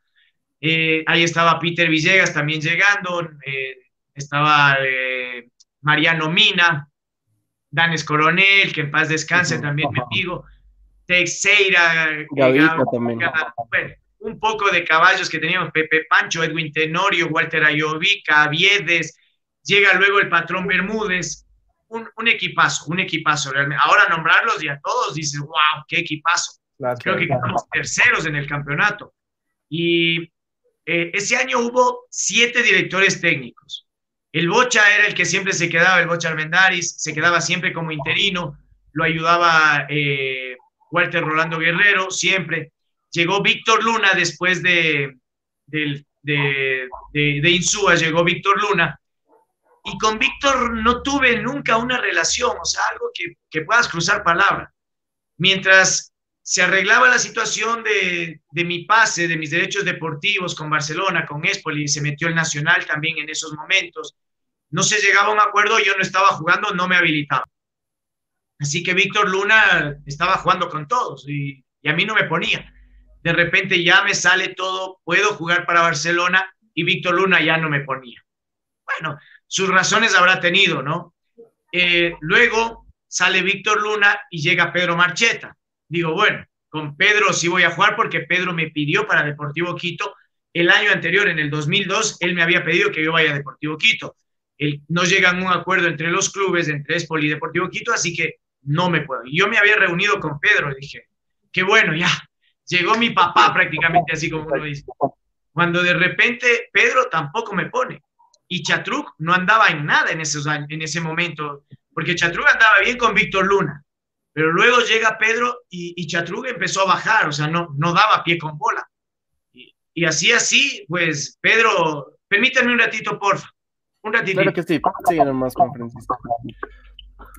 Eh, ahí estaba Peter Villegas también llegando, eh, estaba eh, Mariano Mina, Danes Coronel, que en paz descanse también mi amigo, Teixeira, también. Bueno, un poco de caballos que teníamos, Pepe Pancho, Edwin Tenorio, Walter Ayovica, Viedes, llega luego el patrón Bermúdez, un, un, equipazo, un equipazo realmente. Ahora nombrarlos y a todos dices, wow, qué equipazo. Creo que quedamos terceros en el campeonato. Y eh, ese año hubo siete directores técnicos. El Bocha era el que siempre se quedaba, el Bocha Armendaris, se quedaba siempre como interino, lo ayudaba eh, Walter Rolando Guerrero, siempre. Llegó Víctor Luna después de, de, de, de Insúa, llegó Víctor Luna. Y con Víctor no tuve nunca una relación, o sea, algo que, que puedas cruzar palabra. Mientras se arreglaba la situación de, mi pase, de mis derechos deportivos con Barcelona, con Espoli, se metió el Nacional también en esos momentos. No se llegaba a un acuerdo, yo no estaba jugando, no me habilitaba. Así que Víctor Luna estaba jugando con todos y, a mí no me ponía. De repente ya me sale todo, puedo jugar para Barcelona y Víctor Luna ya no me ponía. Bueno, sus razones habrá tenido, ¿no? Eh, luego sale Víctor Luna y llega Pedro Marcheta digo, bueno, con Pedro sí voy a jugar porque Pedro me pidió para Deportivo Quito. El año anterior, en el 2002, él me había pedido que yo vaya a Deportivo Quito. No llegan a un acuerdo entre los clubes, entre Espoli y Deportivo Quito, así que no me puedo. Yo me había reunido con Pedro y dije, qué bueno, ya, llegó mi papá prácticamente así como uno dice. Cuando de repente Pedro tampoco me pone. Y Chatruc no andaba en nada en, esos en ese momento, porque Chatruc andaba bien con Víctor Luna. Pero luego llega Pedro y, y empezó a bajar, o sea, no, no daba pie con bola. Y, así, así, pues, Pedro, permítanme un ratito, porfa. Un ratito. Claro que sí, sigue nomás, Juan Francisco.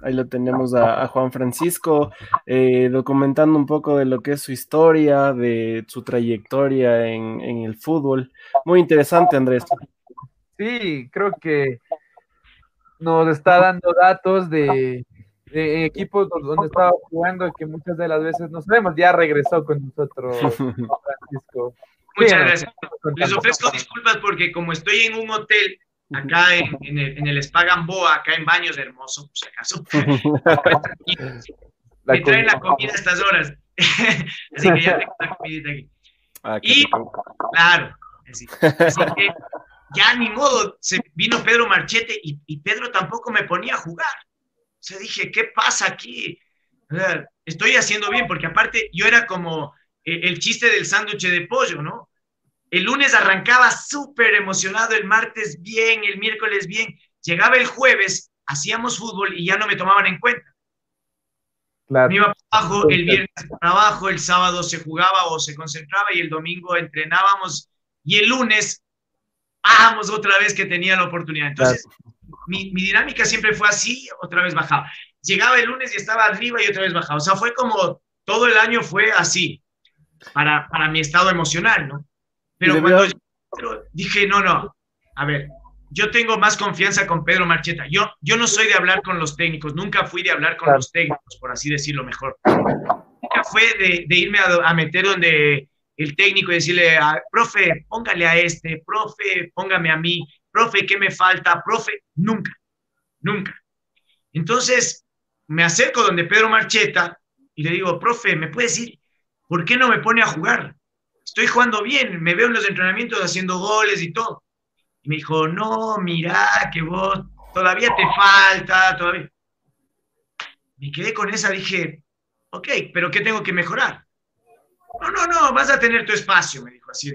Ahí lo tenemos a, Juan Francisco, eh, documentando un poco de lo que es su historia, de su trayectoria en, en el fútbol. Muy interesante, Andrés. Sí, creo que nos está dando datos de, de equipos donde estaba jugando que muchas de las veces no sabemos, ya regresó con nosotros Francisco. Muchas gracias. Les ofrezco disculpas porque como estoy en un hotel acá en, en, el, en el Spa Gamboa, acá en Baños Hermoso, por si acaso, me traen la comida a estas horas. así que ya tengo la comidita aquí. Ah, y, claro, así, así, que ya ni modo, se vino Pedro Marchete y, y Pedro tampoco me ponía a jugar sea, dije, ¿qué pasa aquí? estoy haciendo bien, porque aparte yo era como eh, el chiste del sándwich de pollo, ¿no? El lunes arrancaba súper emocionado, el martes bien, el miércoles bien, llegaba el jueves, hacíamos fútbol y ya no me tomaban en cuenta. Claro. Me iba para abajo, el viernes para abajo, el sábado se jugaba o se concentraba y el domingo entrenábamos y el lunes, vamos otra vez que tenía la oportunidad. Entonces, mi, dinámica siempre fue así, otra vez bajaba. Llegaba el lunes y estaba arriba y otra vez bajaba. O sea, fue como todo el año fue así, para, para mi estado emocional, ¿no? Pero cuando dije, no, no, a ver, yo tengo más confianza con Pedro Marcheta. Yo, yo no soy de hablar con los técnicos, nunca fui de hablar con los técnicos, por así decirlo mejor. Nunca fue de, de irme a, a, meter donde el técnico y decirle, a, profe, póngale a este, profe, póngame a mí profe, ¿qué me falta? Profe, nunca, nunca. Entonces, me acerco donde Pedro Marcheta y le digo, profe, ¿me puede decir por qué no me pone a jugar? Estoy jugando bien, me veo en los entrenamientos haciendo goles y todo. Y me dijo, no, mira, que vos todavía te falta, todavía. Me quedé con esa, dije, ok, pero ¿qué tengo que mejorar? No, no, no, vas a tener tu espacio, me dijo así.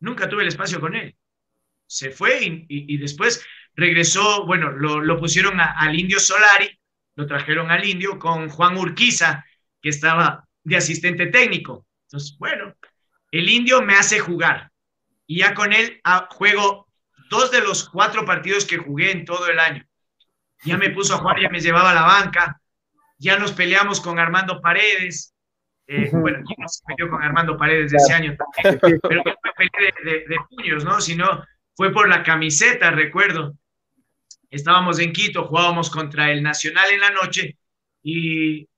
Nunca tuve el espacio con él. Se fue y, después regresó, bueno, lo, pusieron al Indio Solari, lo trajeron al Indio con Juan Urquiza, que estaba de asistente técnico. Entonces, bueno, el Indio me hace jugar y ya con él ah, juego dos de los cuatro partidos que jugué en todo el año. Ya me puso a jugar, ya me llevaba a la banca, ya nos peleamos con Armando Paredes. Eh, bueno, ¿quién no se peleó con Armando Paredes de ese año? Pero no fue pelea de, de, puños, ¿no? Sino fue por la camiseta, recuerdo. Estábamos en Quito, jugábamos contra el Nacional en la noche y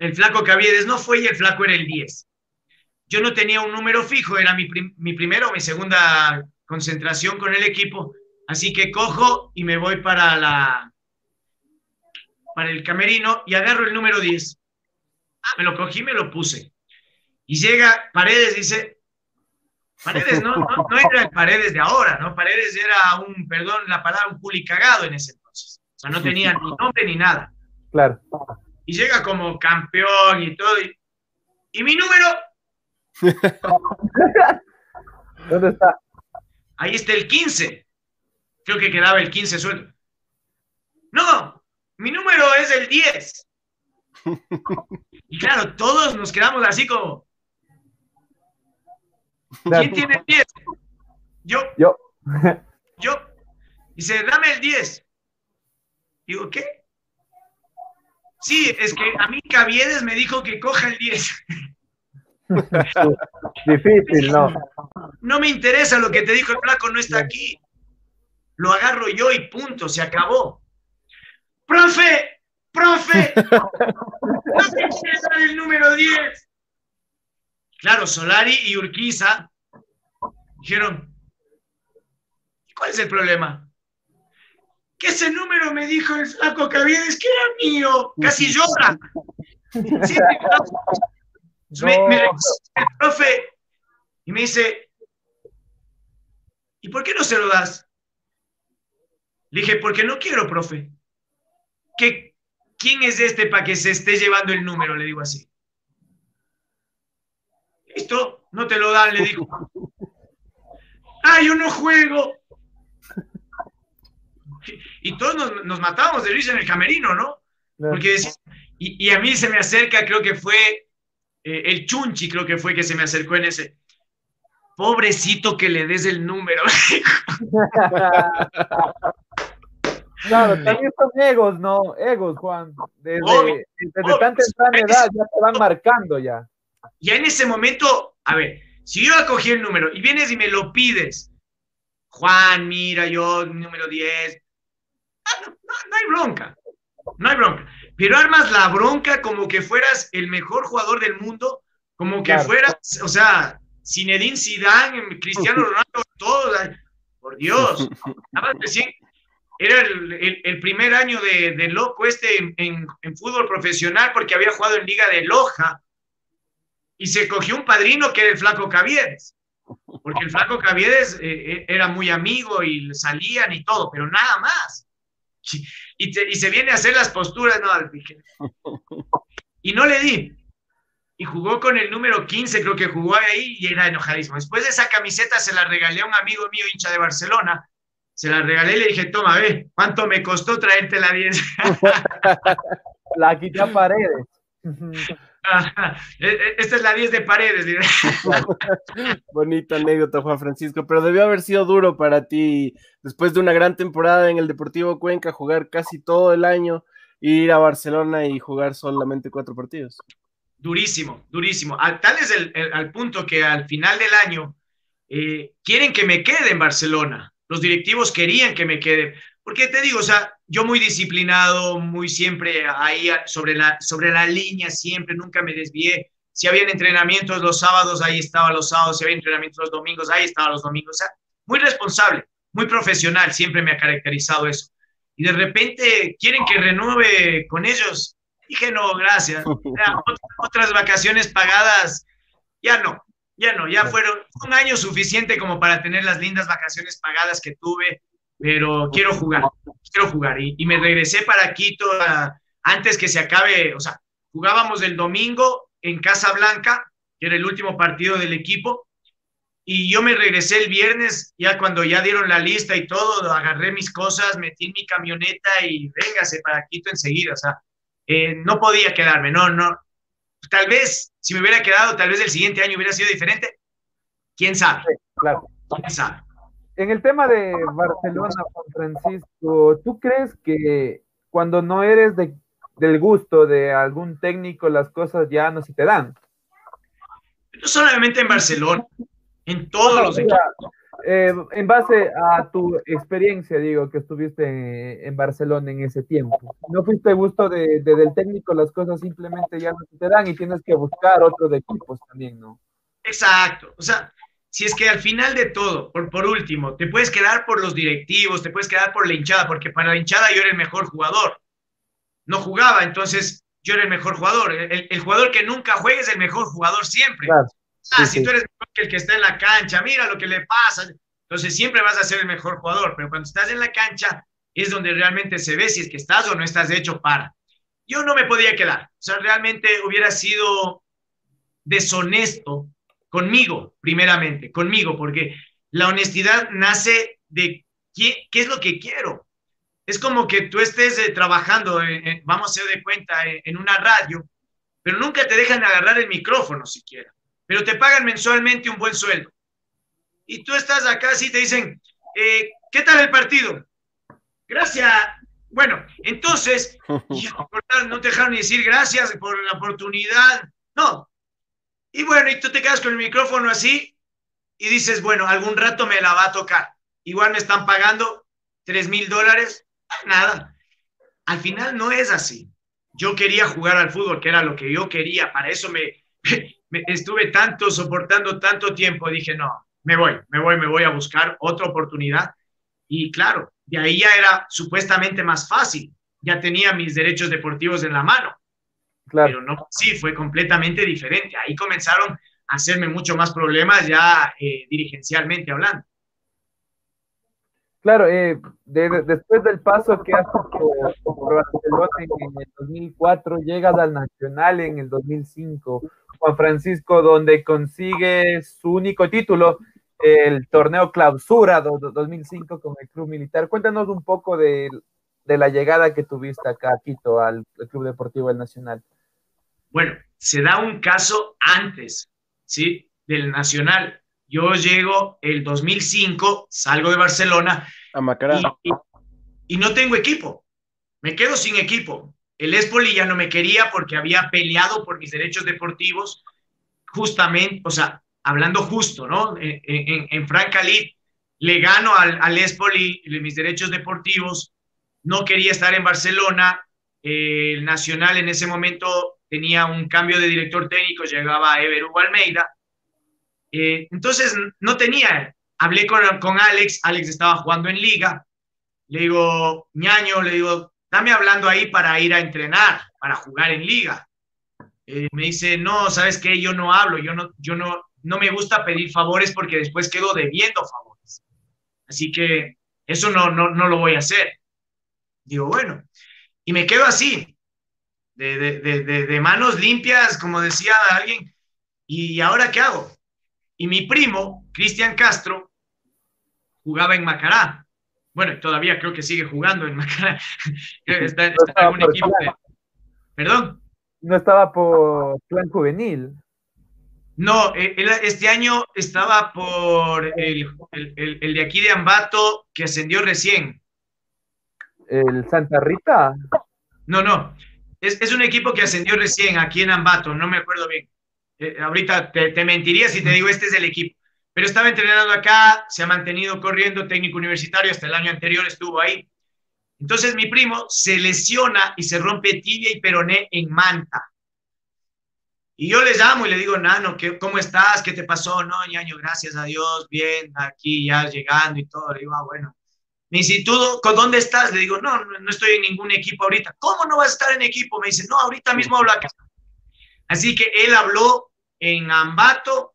el flaco Caviedes no fue y el flaco era el 10 yo no tenía un número fijo, era mi, mi primera o mi segunda concentración con el equipo, así que cojo y me voy para la para el camerino y agarro el número 10. Ah, me lo cogí, me lo puse. Y llega Paredes, dice, Paredes no, no, era el Paredes de ahora, ¿no? Paredes era un, perdón la palabra, un cagado en ese entonces. O sea, no tenía ni nombre ni nada. Claro. Y llega como campeón y todo. y mi número ¿Dónde está? Ahí está el 15. Creo que quedaba el 15 suelto. No, mi número es el 10. Y claro, todos nos quedamos así como. ¿Quién tiene el 10? Yo. Yo. Yo. Dice, dame el 10. Digo, ¿qué? Sí, es que a mí Caviedes me dijo que coja el 10. Difícil, ¿no? No me interesa lo que te dijo el flaco, no está aquí. Lo agarro yo y punto, se acabó. ¡Profe! ¡Profe! ¡No me interesa el número 10! Claro, Solari y Urquiza dijeron, ¿cuál es el problema? Que ese número me dijo el flaco Caviedes que era mío. Casi llora. Sí, me, el profe y me dice, ¿y por qué no se lo das? Le dije, porque no quiero, profe. ¿Qué, ¿Quién es este para que se esté llevando el número? Le digo así. Listo, no te lo dan, le digo. Ah, yo no juego. Y todos nos, nos matábamos de risa en el camerino, ¿no? Porque y, y, a mí se me acerca, creo que fue eh, el Chunchi creo que fue que se me acercó en ese. Pobrecito que le des el número. Claro, también son egos, ¿no? Egos, Juan. Desde, desde tan temprana edad ya te van marcando ya. Ya en ese momento, a ver, si yo acogí el número y vienes y me lo pides, Juan, mira, yo, número 10, ah, no hay bronca, no hay bronca. Pero armas la bronca como que fueras el mejor jugador del mundo, como que fueras, o sea, Zinedine Zidane, Cristiano Ronaldo, todo, por Dios. Era el, primer año de, de loco este en, fútbol profesional porque había jugado en Liga de Loja y se cogió un padrino que era el Flaco Caviedes, porque el Flaco Caviedes eh, eh, era muy amigo y salían y todo, pero nada más y, se viene a hacer las posturas, no, dije. Y no le di. Y jugó con el número 15, creo que jugó ahí y era enojadísimo. Después de esa camiseta se la regalé a un amigo mío, hincha de Barcelona. Se la regalé y le dije, toma, ve, ¿cuánto me costó traerte la 10? la quité paredes. E, e, esta es la 10 de paredes. Bonita anécdota, Juan Francisco, pero debió haber sido duro para ti después de una gran temporada en el Deportivo Cuenca, jugar casi todo el año, ir a Barcelona y jugar solamente cuatro partidos. Durísimo, durísimo. Al, tal es el, al punto que al final del año eh, quieren que me quede en Barcelona. Los directivos querían que me quede. Porque te digo, o sea, yo muy disciplinado, muy siempre ahí sobre la, sobre la línea, siempre, nunca me desvié. Si habían entrenamientos los sábados, ahí estaba los sábados. Si había entrenamientos los domingos, ahí estaba los domingos. O sea, muy responsable, muy profesional, siempre me ha caracterizado eso. Y de repente quieren que renueve con ellos. Dije, no, gracias. otras vacaciones pagadas ya no, ya no, ya fueron un año suficiente como para tener las lindas vacaciones pagadas que tuve, pero quiero jugar, quiero jugar. Y, me regresé para Quito antes que se acabe, o sea, jugábamos el domingo en Casa Blanca, que era el último partido del equipo, y yo me regresé el viernes, ya cuando ya dieron la lista y todo, agarré mis cosas, metí en mi camioneta y véngase para Quito enseguida. O sea, eh, no podía quedarme, no, no. Tal vez, si me hubiera quedado, tal vez el siguiente año hubiera sido diferente. ¿Quién sabe? claro. ¿Quién sabe? En el tema de Barcelona, Juan Francisco, ¿tú crees que cuando no eres de, del gusto de algún técnico, las cosas ya no se te dan? No solamente en Barcelona, en todos los equipos. Eh, en base a tu experiencia, digo, que estuviste en, Barcelona en ese tiempo, ¿no fuiste gusto de, del técnico? Las cosas simplemente ya no se te dan y tienes que buscar otros equipos también, ¿no? Exacto. O sea, si es que al final de todo, por, por último, te puedes quedar por los directivos, te puedes quedar por la hinchada, porque para la hinchada yo era el mejor jugador. No jugaba, entonces yo era el mejor jugador. El, jugador que nunca juega es el mejor jugador siempre. Claro. Ah, si tú eres mejor que el que está en la cancha, mira lo que le pasa. Entonces siempre vas a ser el mejor jugador, pero cuando estás en la cancha es donde realmente se ve si es que estás o no estás hecho para. Yo no me podía quedar. O sea, realmente hubiera sido deshonesto conmigo, primeramente, conmigo, porque la honestidad nace de qué, qué es lo que quiero. Es como que tú estés eh, trabajando, vamos a ser de cuenta, en una radio, pero nunca te dejan agarrar el micrófono siquiera pero te pagan mensualmente un buen sueldo. Y tú estás acá así, te dicen, eh, ¿qué tal el partido? Gracias. Bueno, entonces, no te dejaron ni decir gracias por la oportunidad. No. Y bueno, y tú te quedas con el micrófono así y dices, bueno, algún rato me la va a tocar. Igual me están pagando tres mil dólares. Nada. Al final no es así. Yo quería jugar al fútbol, que era lo que yo quería. Para eso me, estuve tanto, soportando tanto tiempo, dije, no, me voy, me voy, me voy a buscar otra oportunidad. Y claro, de ahí ya era supuestamente más fácil, ya tenía mis derechos deportivos en la mano. Claro. Pero no, sí, fue completamente diferente. Ahí comenzaron a hacerme mucho más problemas ya eh, dirigencialmente hablando. Claro, eh, después del paso que haces por, Barcelona en el 2004, llegas al Nacional en el 2005 Juan Francisco, donde consigue su único título, el torneo clausura 2005 con el Club Militar. Cuéntanos un poco de, la llegada que tuviste acá a Quito, al, Club Deportivo El Nacional. Bueno, se da un caso antes, ¿sí? Del Nacional. Yo llego el 2005, salgo de Barcelona. A Macará. y no tengo equipo. Me quedo sin equipo. El Espoli ya no me quería porque había peleado por mis derechos deportivos, justamente, o sea, hablando justo, ¿no? En, en, en Franca le gano al, al Espoli mis derechos deportivos, no quería estar en Barcelona, el Nacional en ese momento tenía un cambio de director técnico, llegaba Ever Hugo Almeida, eh, entonces no tenía, hablé con, con Alex, Alex estaba jugando en liga, le digo, ñaño, le digo, dame hablando ahí para ir a entrenar, para jugar en liga. Eh, me dice, no, ¿sabes qué? Yo no hablo, yo no, yo no, no me gusta pedir favores porque después quedo debiendo favores. Así que eso no, no, no lo voy a hacer. Digo, bueno, y me quedo así, de, de, de, de manos limpias, como decía alguien, ¿y ahora qué hago? Y mi primo, Cristian Castro, jugaba en Macará bueno, todavía creo que sigue jugando en Macará. está, está en equipo ¿Perdón? No estaba por plan juvenil. No, eh, este año estaba por el, el, de aquí de Ambato que ascendió recién. ¿El Santa Rita? No, no. Es, un equipo que ascendió recién aquí en Ambato, no me acuerdo bien. Eh, ahorita te, mentiría si te digo este es el equipo pero estaba entrenando acá, se ha mantenido corriendo, técnico universitario, hasta el año anterior estuvo ahí. Entonces mi primo se lesiona y se rompe tibia y peroné en Manta. Y yo le llamo y le digo, Nano, ¿cómo estás? ¿Qué te pasó? No, ñaño, gracias a Dios, bien, aquí ya llegando y todo. Le digo, ah, bueno. Me dice, ¿tú con dónde estás? Le digo, no, no estoy en ningún equipo ahorita. ¿Cómo no vas a estar en equipo? Me dice, no, ahorita mismo hablo acá. Así que él habló en Ambato,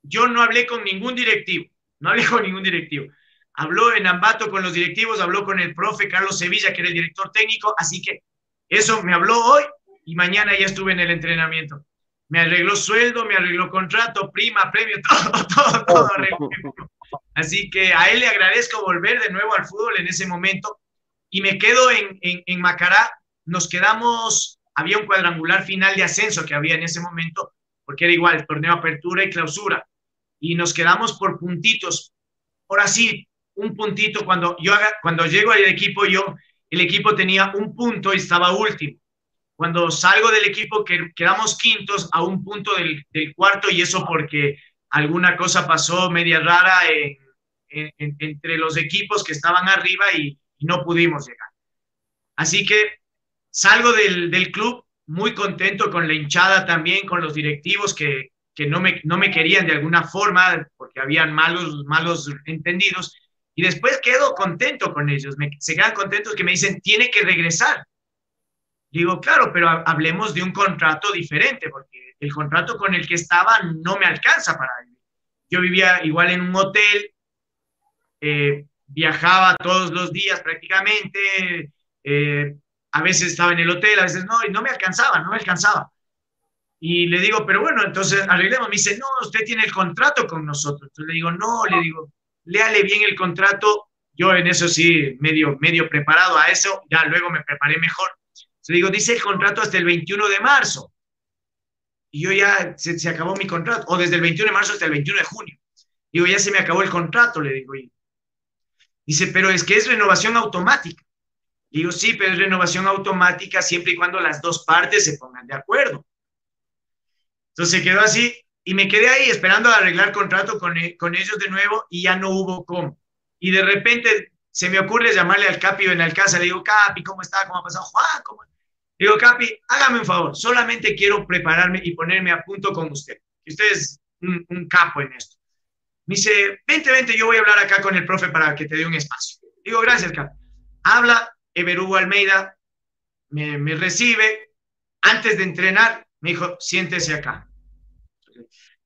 yo no hablé con ningún directivo, no hablé con ningún directivo. Habló en Ambato con los directivos, habló con el profe Carlos Sevilla, que era el director técnico, así que eso me habló hoy y mañana ya estuve en el entrenamiento. Me arregló sueldo, me arregló contrato, prima, premio, todo, todo, todo arregló. Así que a él le agradezco volver de nuevo al fútbol en ese momento y me quedo en, Macará. Nos quedamos, había un cuadrangular final de ascenso que había en ese momento, porque era igual, torneo apertura y clausura. Y nos quedamos por puntitos. Por así, un puntito. Cuando, yo, cuando llego al equipo, yo, el equipo tenía un punto y estaba último. Cuando salgo del equipo, que quedamos quintos a un punto del cuarto y eso porque alguna cosa pasó media rara en, en, entre los equipos que estaban arriba y, y, no pudimos llegar. Así que salgo del, del, club muy contento con la hinchada también, con los directivos que, que no, me, no me querían de alguna forma porque habían malos, malos entendidos. Y después quedo contento con ellos, me, se quedan contentos que me dicen, tiene que regresar. Digo, claro, pero hablemos de un contrato diferente, porque el contrato con el que estaba no me alcanza para vivir. Yo vivía igual en un hotel, eh, viajaba todos los días prácticamente, eh, a veces estaba en el hotel, a veces no, y no me alcanzaba, no me alcanzaba. Y le digo, pero bueno, entonces arreglemos. Me dice, no, usted tiene el contrato con nosotros. Entonces le digo, no, le digo, léale bien el contrato. Yo en eso sí, medio, medio preparado a eso, ya luego me preparé mejor. Le digo, dice el contrato hasta el 21 de marzo. Y yo ya, se, se, acabó mi contrato, o desde el 21 de marzo hasta el 21 de junio. Digo, ya se me acabó el contrato, le digo. Y dice, pero es que es renovación automática. Digo, sí, pero es renovación automática siempre y cuando las dos partes se pongan de acuerdo. Entonces se quedó así y me quedé ahí esperando a arreglar contrato con, con ellos de nuevo y ya no hubo cómo. Y de repente se me ocurre llamarle al Capi en casa, le digo, Capi, ¿cómo está? ¿Cómo ha pasado? Juan, ¿cómo? Digo, Capi, hágame un favor, solamente quiero prepararme y ponerme a punto con usted, usted es un, capo en esto. Me dice, vente, vente, yo voy a hablar acá con el profe para que te dé un espacio. Digo, gracias, Capi. Habla Everugo Almeida, me, recibe, antes de entrenar, me dijo, siéntese acá.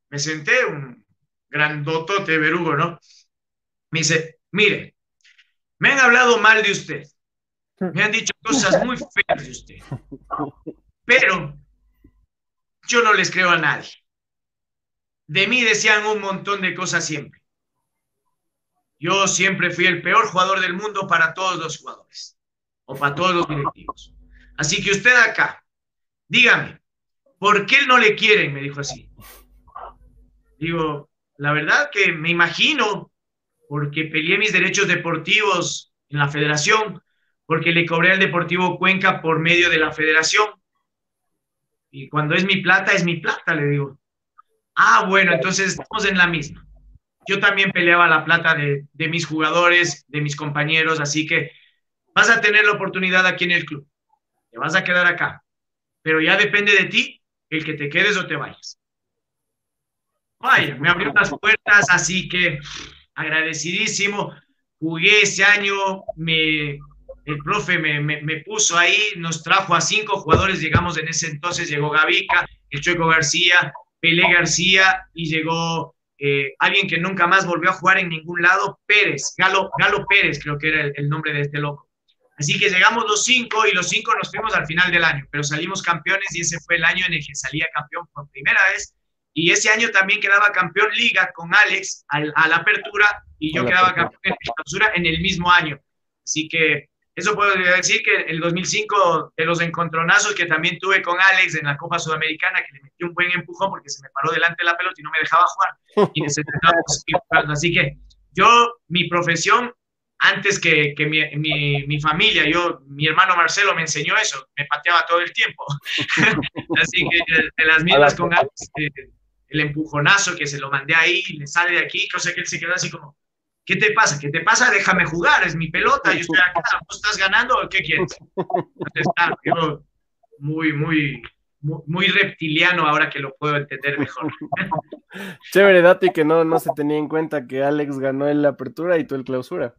Me senté, un grandotote Verugo, ¿no? Me dice, mire, me han hablado mal de usted. Me han dicho cosas muy feas de usted. Pero yo no les creo a nadie. De mí decían un montón de cosas siempre. Yo siempre fui el peor jugador del mundo para todos los jugadores o para todos los directivos. Así que usted acá, dígame, ¿por qué no le quieren? Me dijo así. Digo, la verdad que me imagino, porque peleé mis derechos deportivos en la federación, porque le cobré al Deportivo Cuenca por medio de la federación. Y cuando es mi plata, es mi plata, le digo. Ah, bueno, entonces estamos en la misma. Yo también peleaba la plata de, de mis jugadores, de mis compañeros, así que vas a tener la oportunidad aquí en el club. Te vas a quedar acá. Pero ya depende de ti el que te quedes o te vayas. Vaya, me abrió las puertas, así que agradecidísimo. Jugué ese año, me, el profe me, me, me, puso ahí, nos trajo a cinco jugadores, llegamos en ese entonces, llegó Gavica, el Chueco García, Pelé García y llegó eh, alguien que nunca más volvió a jugar en ningún lado, Pérez, Galo, Galo Pérez creo que era el, el nombre de este loco. Así que llegamos los cinco y los cinco nos fuimos al final del año, pero salimos campeones y ese fue el año en el que salía campeón por primera vez. Y ese año también quedaba campeón liga con Alex al, a la apertura y yo quedaba campeón en clausura en el mismo año. Así que eso puedo decir que el 2005 de los encontronazos que también tuve con Alex en la Copa Sudamericana, que le metí un buen empujón porque se me paró delante de la pelota y no me dejaba jugar. Y Así que yo, mi profesión antes que, que mi, mi, mi, familia, yo, mi hermano Marcelo me enseñó eso, me pateaba todo el tiempo. Así que de las mismas con Alex, eh, el empujonazo que se lo mandé ahí, le sale de aquí, cosa que él se quedó así como, ¿qué te pasa? ¿Qué te pasa? Déjame jugar, es mi pelota, yo estoy acá, ¿tú estás ganando o qué quieres? Entonces, claro, yo muy, muy, muy, reptiliano ahora que lo puedo entender mejor. Chévere, Dati, que no, no se tenía en cuenta que Alex ganó en la apertura y tú el clausura.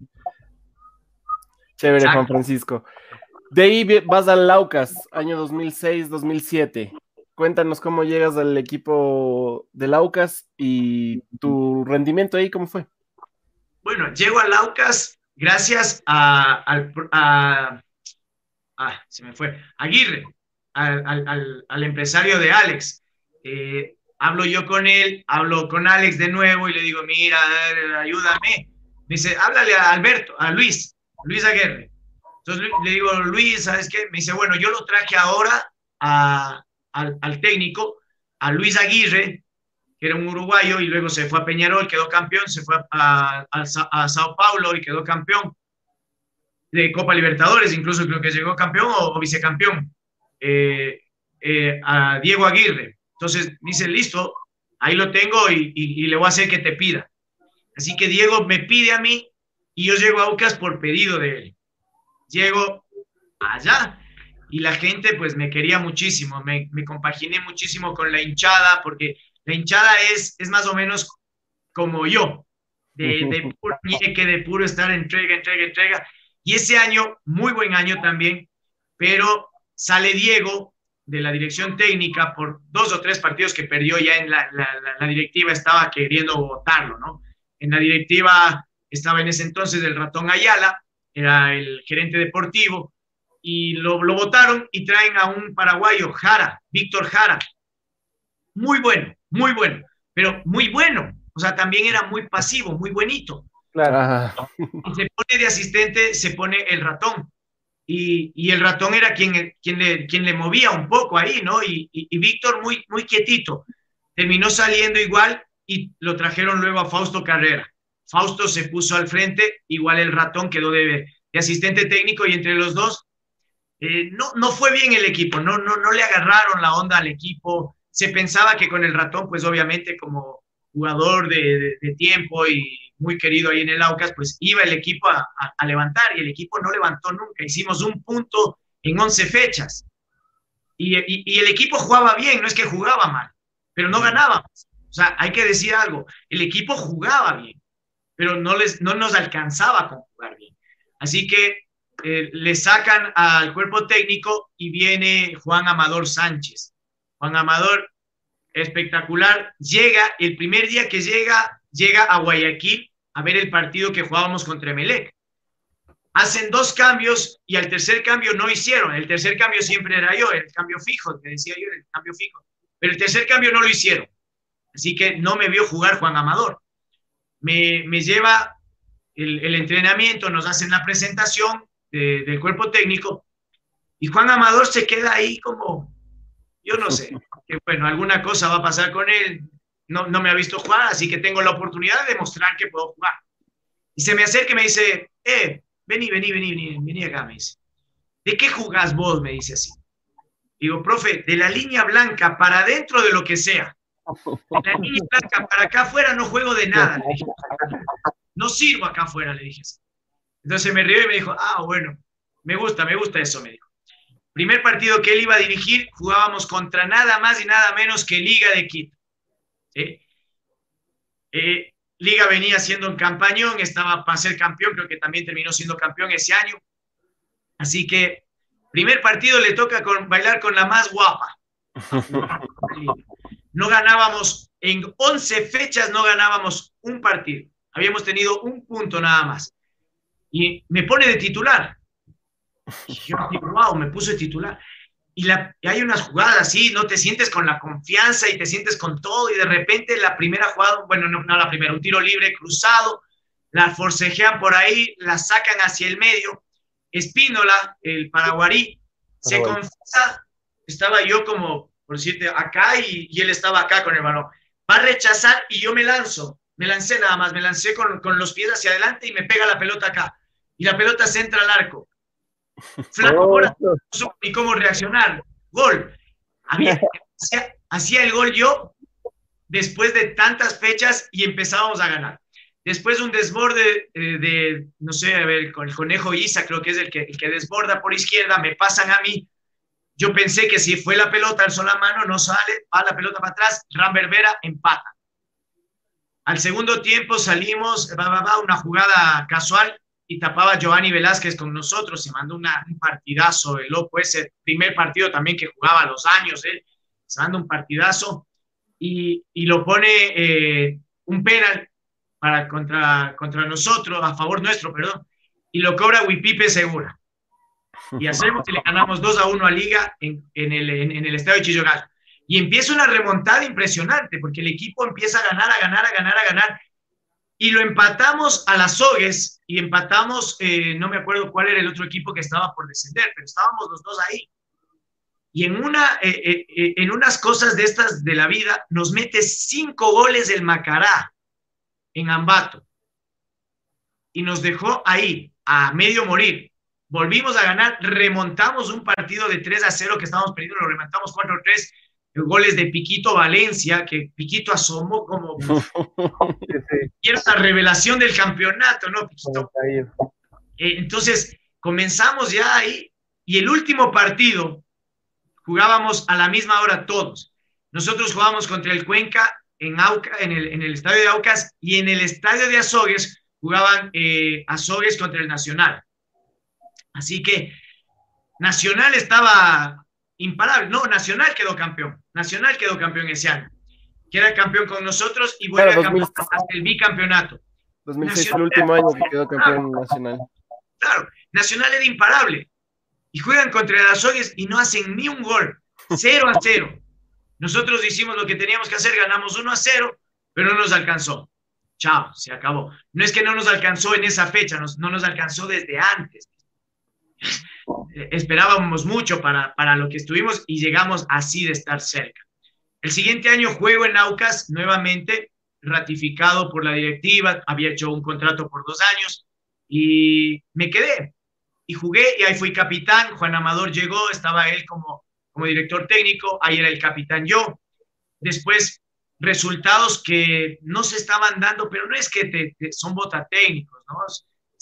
Chévere, Exacto. Juan Francisco. De ahí vas al Laucas, año 2006-2007. cuéntanos cómo llegas al equipo del Aucas y tu rendimiento ahí, ¿cómo fue? Bueno, llego al Aucas gracias a, a, me Aguirre, al, al, empresario de Alex. Eh, hablo yo con él, hablo con Alex de nuevo y le digo, mira, ayúdame. Me dice, háblale a Alberto, a Luis, Luis Aguirre. Entonces le digo, Luis, ¿sabes qué? Me dice, bueno, yo lo traje ahora al, técnico, a Luis Aguirre, que era un uruguayo, y luego se fue a Peñarol, quedó campeón, se fue a, a Sao Paulo y quedó campeón de Copa Libertadores, incluso creo que llegó campeón o, vicecampeón, eh, eh, a Diego Aguirre. Entonces dice, listo, ahí lo tengo y, le voy a hacer que te pida. Así que Diego me pide a mí y yo llego a Aucas por pedido de él. Llego allá y la gente pues me quería muchísimo, me, me compaginé muchísimo con la hinchada porque la hinchada es, es más o menos como yo, de, de puro nieque, de puro estar entrega, entrega, entrega. Y ese año, muy buen año también, pero sale Diego de la dirección técnica por dos o tres partidos que perdió ya en la, la, directiva, estaba queriendo votarlo, ¿no? En la directiva estaba en ese entonces el ratón Ayala, era el gerente deportivo, y lo, lo votaron y traen a un paraguayo, Jara, Víctor Jara. Muy bueno, muy bueno, pero muy bueno. O sea, también era muy pasivo, muy buenito. Claro. Y se pone de asistente, se pone el ratón. Y, y, el ratón era quien, quien, le, quien le movía un poco ahí, ¿no? Y, y, Víctor muy, muy quietito. Terminó saliendo igual y lo trajeron luego a Fausto Carrera. Fausto se puso al frente, igual el ratón quedó de, de asistente técnico y entre los dos eh, no, no fue bien el equipo, no, no, no le agarraron la onda al equipo. Se pensaba que con el ratón, pues obviamente como jugador de, de tiempo y muy querido ahí en el Aucas, pues iba el equipo a, levantar y el equipo no levantó nunca. Hicimos un punto en 11 fechas. Y, el equipo jugaba bien, no es que jugaba mal, pero no ganábamos. O sea, hay que decir algo, el equipo jugaba bien, pero no, les, no nos alcanzaba con jugar bien. Así que eh, le sacan al cuerpo técnico y viene Juan Amador Sánchez. Juan Amador, espectacular, llega, el primer día que llega, llega a Guayaquil a ver el partido que jugábamos contra Emelec. Hacen dos cambios y al tercer cambio no hicieron. El tercer cambio siempre era yo, el cambio fijo, te decía yo, el cambio fijo. Pero el tercer cambio no lo hicieron. Así que no me vio jugar Juan Amador. Me, me lleva el, el, entrenamiento, nos hacen la presentación del cuerpo técnico y Juan Amador se queda ahí como, yo no sé, que bueno, alguna cosa va a pasar con él, no, no me ha visto jugar, así que tengo la oportunidad de demostrar que puedo jugar. Y se me acerca y me dice, eh, vení, vení, vení, vení, vení acá, me dice. ¿De qué jugás vos? Me dice así. Digo, profe, de la línea blanca para adentro de lo que sea. De la línea blanca para acá afuera no juego de nada. No sirvo acá afuera, le dije. Entonces me rió y me dijo, ah, bueno, me gusta, me gusta eso, me dijo. Primer partido que él iba a dirigir, jugábamos contra nada más y nada menos que Liga de Quito. Eh, Liga venía siendo un campañón, estaba para ser campeón, creo que también terminó siendo campeón ese año. Así que, primer partido le toca con, bailar con la más guapa. No ganábamos, en 11 fechas no ganábamos un partido. Habíamos tenido un punto nada más. Y me pone de titular. Yo digo, wow, me puso de titular y, la, hay unas jugadas así, no te sientes con la confianza y te sientes con todo y de repente la primera jugada, bueno, no, no la primera, un tiro libre cruzado, la forcejean por ahí, la sacan hacia el medio, Espínola, el paraguarí, se confiesa, estaba yo como, por decirte, acá y, y, él estaba acá con el balón, va a rechazar y yo me lanzo, me lancé nada más, me lancé con, con los pies hacia adelante y me pega la pelota acá. Y la pelota se entra al arco Flaco no supo ni cómo reaccionar. Gol. hacía, el gol yo después de tantas fechas y empezábamos a ganar. Después un desborde eh, de, no sé, a ver, con el conejo Isa, creo que es el que, el que desborda por izquierda, me pasan a mí. Yo pensé que si fue la pelota, alzó la mano, no sale, va la pelota para atrás, Ramberbera empata. Al segundo tiempo salimos, va, va, va, una jugada casual, y tapaba Giovanni Velázquez con nosotros, se mandó una, un partidazo, el loco ese primer partido también que jugaba a los años, él se manda un partidazo y, y lo pone eh, un penal para contra, contra nosotros, a favor nuestro, perdón, y lo cobra Wipipe Segura. Y hacemos y le ganamos 2 a 1 a Liga en, en, el, en, el estadio Chillogal. Y empieza una remontada impresionante, porque el equipo empieza a ganar, a ganar, a ganar, a ganar. Y lo empatamos a las Sogues y empatamos, eh, no me acuerdo cuál era el otro equipo que estaba por descender, pero estábamos los dos ahí. Y en, una, eh, eh, en unas cosas de estas de la vida, nos mete cinco goles del Macará en Ambato. Y nos dejó ahí, a medio morir. Volvimos a ganar, remontamos un partido de 3 a 0 que estábamos perdiendo, lo remontamos 4 a 3 goles de Piquito Valencia, que Piquito asomó como... y era la revelación del campeonato, ¿no, Piquito? Eh, entonces, comenzamos ya ahí, y el último partido jugábamos a la misma hora todos. Nosotros jugábamos contra el Cuenca en, Auca, en, el, en el estadio de Aucas y en el estadio de Azogues jugaban eh, Azogues contra el Nacional. Así que Nacional estaba imparable. No, Nacional quedó campeón. Nacional quedó campeón ese año. Queda campeón con nosotros y vuelve a campeón hasta el bicampeonato. 2006 fue el último año que quedó campeón Nacional. Claro, Nacional era imparable. Y juegan contra las Azogues y no hacen ni un gol. 0 a 0. Nosotros hicimos lo que teníamos que hacer, ganamos 1 a 0, pero no nos alcanzó. Chao, se acabó. No es que no nos alcanzó en esa fecha, no nos alcanzó desde antes. Esperábamos mucho para, para lo que estuvimos y llegamos así de estar cerca. El siguiente año juego en Aucas, nuevamente ratificado por la directiva, había hecho un contrato por dos años y me quedé. Y jugué y ahí fui capitán, Juan Amador llegó, estaba él como como director técnico, ahí era el capitán yo. Después, resultados que no se estaban dando, pero no es que te, son bota técnicos, ¿no?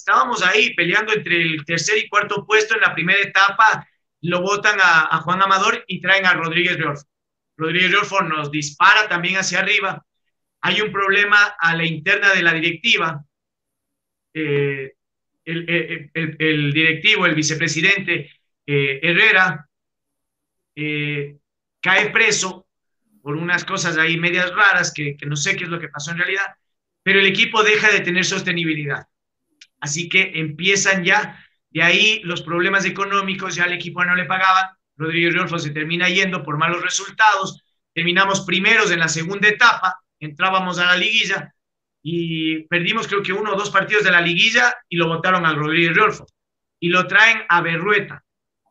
Estábamos ahí peleando entre el tercer y cuarto puesto en la primera etapa, lo votan a, Juan Amador y traen a Rodríguez Riorfo. Rodríguez Riorfo nos dispara también hacia arriba. Hay un problema a la interna de la directiva. Eh, el, directivo, el vicepresidente eh, Herrera, eh, cae preso por unas cosas ahí medias raras que, no sé qué es lo que pasó en realidad, pero el equipo deja de tener sostenibilidad. Así que empiezan ya, de ahí los problemas económicos, ya al equipo no le pagaban, Rodrigo Riolfo se termina yendo por malos resultados, terminamos primeros en la segunda etapa, entrábamos a la liguilla y perdimos creo que uno o dos partidos de la liguilla y lo votaron al Rodríguez Riolfo y lo traen a Berrueta.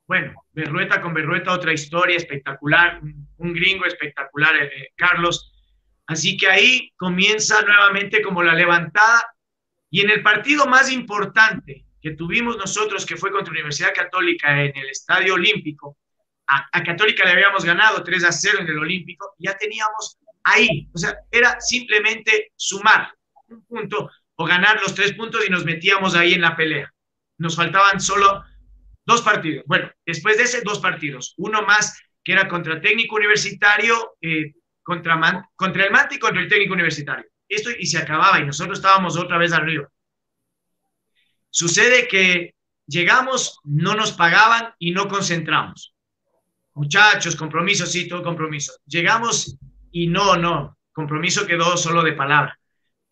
Bueno, Berrueta con Berrueta, otra historia espectacular, un gringo espectacular, eh, eh, Carlos. Así que ahí comienza nuevamente como la levantada. Y en el partido más importante que tuvimos nosotros, que fue contra Universidad Católica en el Estadio Olímpico, a, a, Católica le habíamos ganado 3 a 0 en el Olímpico, ya teníamos ahí, o sea, era simplemente sumar un punto o ganar los tres puntos y nos metíamos ahí en la pelea. Nos faltaban solo Dos partidos. Bueno, después de ese, dos partidos. Uno más que era contra técnico universitario, eh, contra, contra el Mante y contra el técnico universitario. Esto y se acababa y nosotros estábamos otra vez arriba. Sucede que llegamos, no nos pagaban y no concentramos. Muchachos, compromiso, sí, todo compromiso. Llegamos y no, no, compromiso quedó solo de palabra.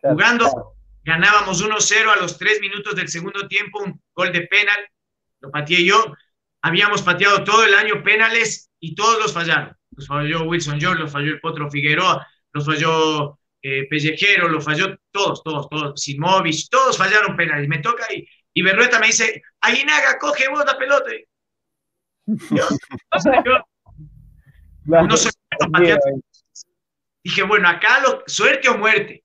Jugando, ganábamos 1-0 a los tres minutos del segundo tiempo, un gol de penal lo pateé yo. Habíamos pateado todo el año penales y todos los fallaron. Los falló Wilson George, los falló el Potro Figueroa, los falló eh, Pellejero, los falló todos, todos, todos. Simovic, todos fallaron penales. Me toca ahí. Y Berrueta me dice, Aguinaga, coge vos la pelota. no sé, Dije, bueno, acá lo, suerte o muerte.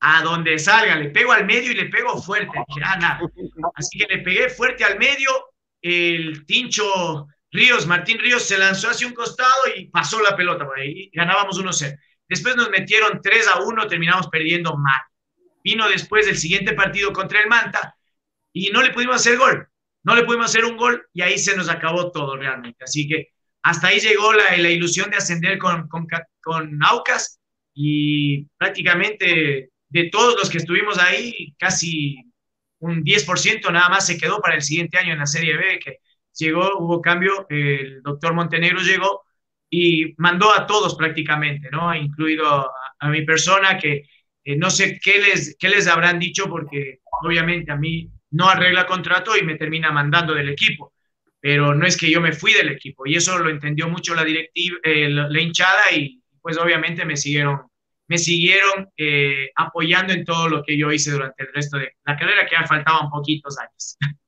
A donde salga, le pego al medio y le pego fuerte. Dije, ah, nada. Así que le pegué fuerte al medio el Tincho Ríos, Martín Ríos, se lanzó hacia un costado y pasó la pelota por ahí. Ganábamos 1-0. Después nos metieron 3 a 1, terminamos perdiendo mal. Vino después del siguiente partido contra el Manta y no le pudimos hacer gol. No le pudimos hacer un gol y ahí se nos acabó todo realmente. Así que hasta ahí llegó la, ilusión de ascender con, con, con Naucas y prácticamente de todos los que estuvimos ahí, casi un 10% nada más se quedó para el siguiente año en la Serie B, que llegó, hubo cambio, el doctor Montenegro llegó y mandó a todos prácticamente, ¿no? Incluido a, mi persona que eh, no sé qué les, qué les habrán dicho porque obviamente a mí no arregla contrato y me termina mandando del equipo, pero no es que yo me fui del equipo y eso lo entendió mucho la directiva, eh, la, hinchada y pues obviamente me siguieron me siguieron eh, apoyando en todo lo que yo hice durante el resto de la carrera, que ya faltaban poquitos años.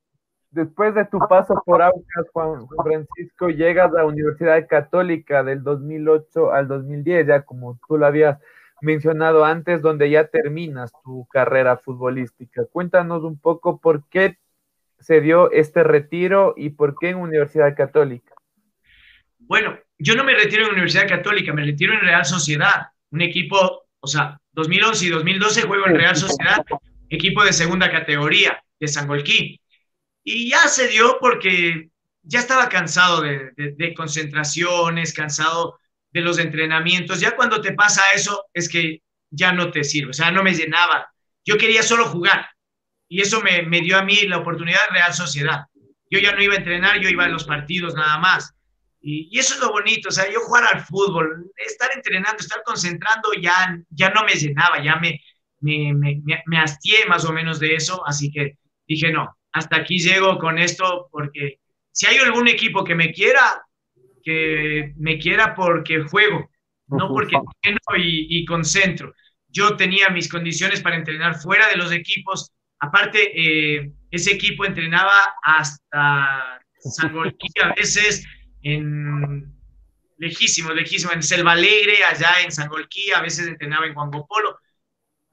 Después de tu paso por Aucas, Juan Francisco, llegas a la Universidad Católica del 2008 al 2010, ya como tú lo habías mencionado antes, donde ya terminas tu carrera futbolística. Cuéntanos un poco por qué se dio este retiro y por qué en Universidad Católica. Bueno, yo no me retiro en Universidad Católica, me retiro en Real Sociedad, un equipo, o sea, 2011 y 2012 juego en Real Sociedad, equipo de segunda categoría de Sangolquí. Y ya se dio porque ya estaba cansado de, concentraciones, cansado de los entrenamientos. Ya cuando te pasa eso es que ya no te sirve, o sea, no me llenaba. Yo quería solo jugar y eso me, dio a mí la oportunidad de Real Sociedad. Yo ya no iba a entrenar, yo iba a los partidos nada más. Y, y, eso es lo bonito, o sea, yo jugar al fútbol, estar entrenando, estar concentrando, ya, ya no me llenaba, ya me, me, me, me hastié más o menos de eso, así que dije, no, hasta aquí llego con esto, porque si hay algún equipo que me quiera, que me quiera porque juego, no porque entreno y, y, concentro. Yo tenía mis condiciones para entrenar fuera de los equipos. Aparte, eh, ese equipo entrenaba hasta San a veces en lejísimo, lejísimo, en Selva Alegre, allá en San a veces entrenaba en Juan Polo.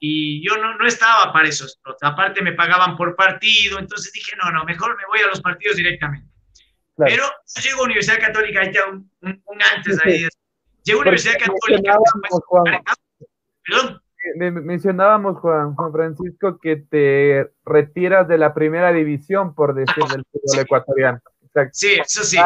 Y yo no, no estaba para eso. Aparte me pagaban por partido, entonces dije, no, no, mejor me voy a los partidos directamente. Pero yo llego a Universidad Católica, ahí un, un, antes ahí. Llego a Universidad Católica. Perdón. Mencionábamos, Juan, Juan Francisco, que te retiras de la primera división, por decir, del fútbol ecuatoriano. Sí, eso sí.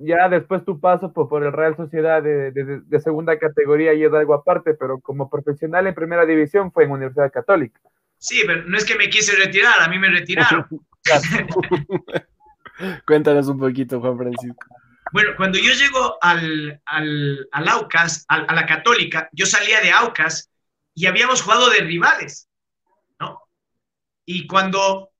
Ya, después tu paso por, por el Real Sociedad de, de, de, segunda categoría y es algo aparte, pero como profesional en primera división fue en Universidad Católica. Sí, pero no es que me quise retirar, a mí me retiraron. Cuéntanos un poquito, Juan Francisco. Bueno, cuando yo llego al, al, al Aucas, a, a la Católica, yo salía de Aucas y habíamos jugado de rivales, ¿no? Y cuando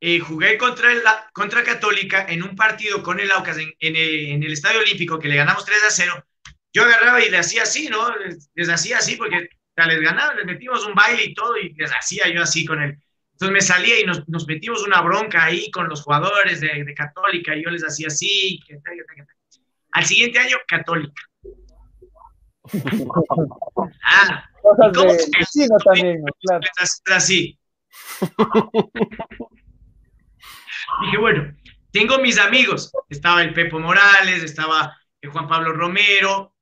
eh, jugué contra, el, contra Católica en un partido con el Aucas en, en, en, el Estadio Olímpico, que le ganamos 3 a 0, yo agarraba y le hacía así, ¿no? Les, les hacía así porque les ganaba, les metimos un baile y todo y les hacía yo así con él. Entonces me salía y nos, nos metimos una bronca ahí con los jugadores de, de Católica y yo les hacía así. Que, que, que, Al siguiente año, Católica. ah, ¿cómo de se también, claro. Así. Dije, bueno, tengo mis amigos. Estaba el Pepo Morales, estaba el Juan Pablo Romero,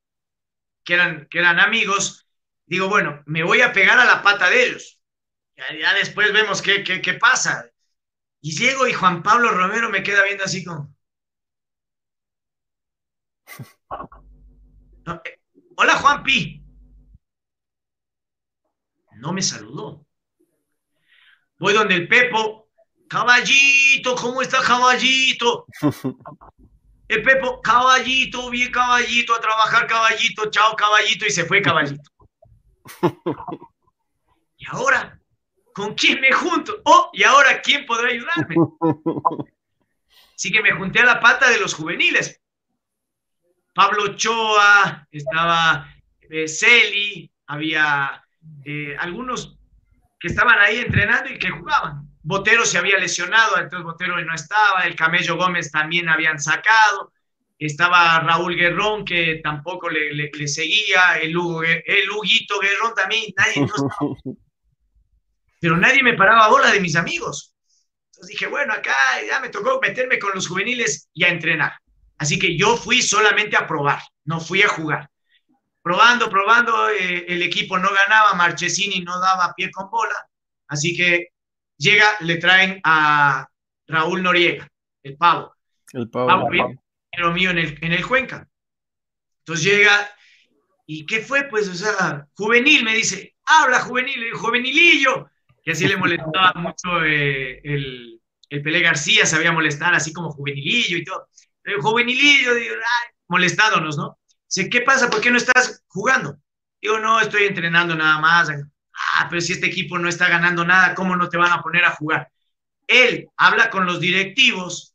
que eran, que eran amigos. Digo, bueno, me voy a pegar a la pata de ellos. Ya, después vemos qué, qué, qué, pasa. Y llego y Juan Pablo Romero me queda viendo así como... Eh, Hola Juan Pi. No me saludó. Voy donde el Pepo, Caballito, ¿cómo está caballito? El Pepo, caballito, bien caballito, a trabajar caballito, chao caballito, y se fue caballito. ¿Y ahora? ¿Con quién me junto? Oh, ¿y ahora quién podrá ayudarme? Así que me junté a la pata de los juveniles. Pablo Choa, estaba eh, Celi, había eh, algunos que estaban ahí entrenando y que jugaban. Botero se había lesionado, entonces Botero no estaba, el Camello Gómez también habían sacado, estaba Raúl Guerrón que tampoco le, le, le seguía, el, Hugo, el Huguito Guerrón también, nadie no Pero nadie me paraba bola de mis amigos. Entonces dije, bueno, acá ya me tocó meterme con los juveniles y a entrenar. Así que yo fui solamente a probar, no fui a jugar. Probando, probando, eh, el equipo no ganaba, Marchesini no daba pie con bola, así que llega, le traen a Raúl Noriega, el pavo. El pavo. pavo pero mío en el, en el Cuenca. Entonces llega, ¿y qué fue? Pues, o sea, juvenil, me dice, habla juvenil, juvenilillo, que así le molestaba mucho eh, el, el Pelé García, sabía molestar así como juvenilillo y todo. El juvenilillo, digo, ay, molestándonos, ¿no? Dice, ¿qué pasa? ¿Por qué no estás jugando? Digo, no, estoy entrenando nada más. Ah, pero si este equipo no está ganando nada, ¿cómo no te van a poner a jugar? Él habla con los directivos,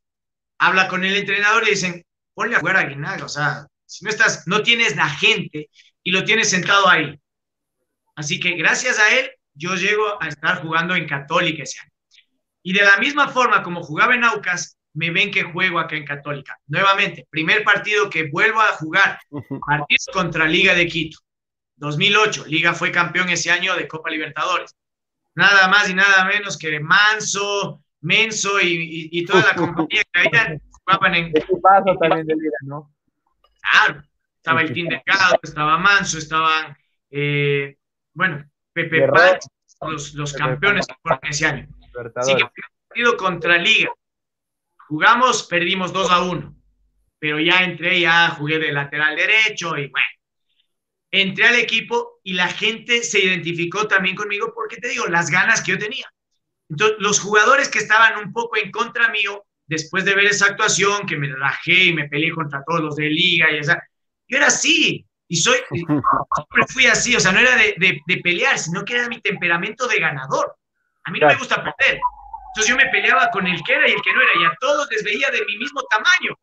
habla con el entrenador y dicen, ponle a jugar a Guinaga, o sea, si no estás, no tienes la gente y lo tienes sentado ahí. Así que gracias a él, yo llego a estar jugando en Católica ese año. Y de la misma forma como jugaba en Aucas, me ven que juego acá en Católica. Nuevamente, primer partido que vuelvo a jugar, partido contra Liga de Quito. 2008, Liga fue campeón ese año de Copa Libertadores. Nada más y nada menos que Manso, Menso y, toda la compañía que había jugaban en... paso también de Liga, ¿no? Claro, estaba el Team Delgado, estaba Manso, estaban, eh, bueno, Pepe Paz, los, los campeones que fueron ese año. Así que partido contra Liga. Jugamos, perdimos 2 a 1, pero ya entré, ya jugué de lateral derecho y bueno, entré al equipo y la gente se identificó también conmigo porque te digo, las ganas que yo tenía. Entonces, los jugadores que estaban un poco en contra mío, después de ver esa actuación, que me rajé y me peleé contra todos los de liga y esa, yo era así, y soy, siempre fui así, o sea, no era de, de, pelear, sino que era mi temperamento de ganador. A mí no me gusta perder. Entonces yo me peleaba con el que era y el que no era, y a todos les veía de mi mismo tamaño.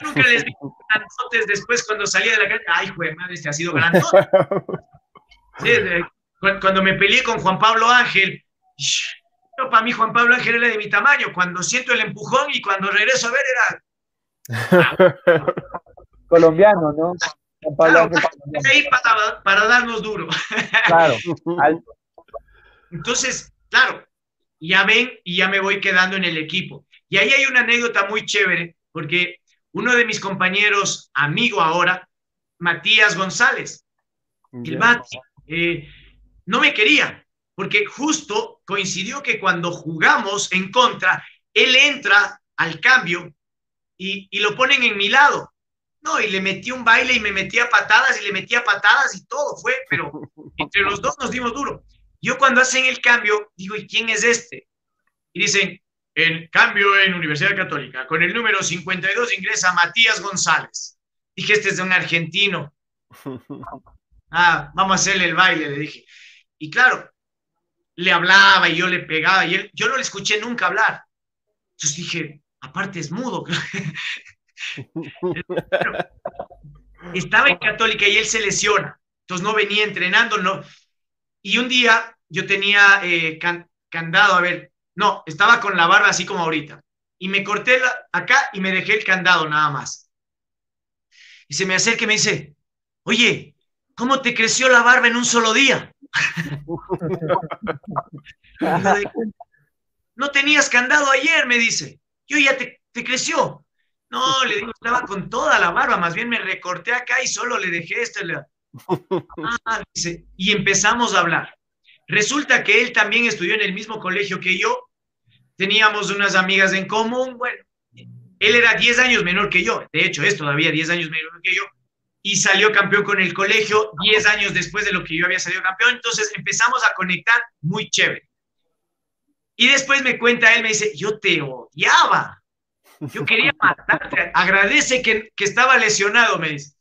Yo nunca les vi grandotes después cuando salía de la calle. Ay, güey, madre, este ha sido grandote. cuando me peleé con Juan Pablo Ángel, yo, para mí Juan Pablo Ángel era de mi tamaño. Cuando siento el empujón y cuando regreso a ver era... Colombiano, ¿no? Juan Pablo Ángel, ahí para, para, darnos duro. Claro, alto. Entonces, claro, ya ven y ya me voy quedando en el equipo. Y ahí hay una anécdota muy chévere, porque uno de mis compañeros, amigo ahora, Matías González, el Mati, eh, no me quería, porque justo coincidió que cuando jugamos en contra, él entra al cambio y, y lo ponen en mi lado. No, y le metí un baile y me metía patadas y le metía patadas y todo fue, pero entre los dos nos dimos duro. Yo cuando hacen el cambio, digo, ¿y quién es este? Y dicen, el cambio en Universidad Católica. Con el número 52 ingresa Matías González. Dije, este es de un argentino. Ah, vamos a hacerle el baile, le dije. Y claro, le hablaba y yo le pegaba y él, yo no le escuché nunca hablar. Entonces dije, aparte es mudo. Estaba en Católica y él se lesiona. Entonces no venía entrenando, no. Y un día yo tenía eh, candado, a ver, no, estaba con la barba así como ahorita. Y me corté acá y me dejé el candado nada más. Y se me acerca y me dice, oye, ¿cómo te creció la barba en un solo día? no tenías candado ayer, me dice. Yo ya te, te creció. No, le digo, estaba con toda la barba, más bien me recorté acá y solo le dejé esto. Ah, dice, y empezamos a hablar. Resulta que él también estudió en el mismo colegio que yo, teníamos unas amigas en común, bueno, él era 10 años menor que yo, de hecho es todavía 10 años menor que yo, y salió campeón con el colegio 10 años después de lo que yo había salido campeón, entonces empezamos a conectar muy chévere. Y después me cuenta él, me dice, yo te odiaba, yo quería matarte, agradece que, que estaba lesionado, me dice.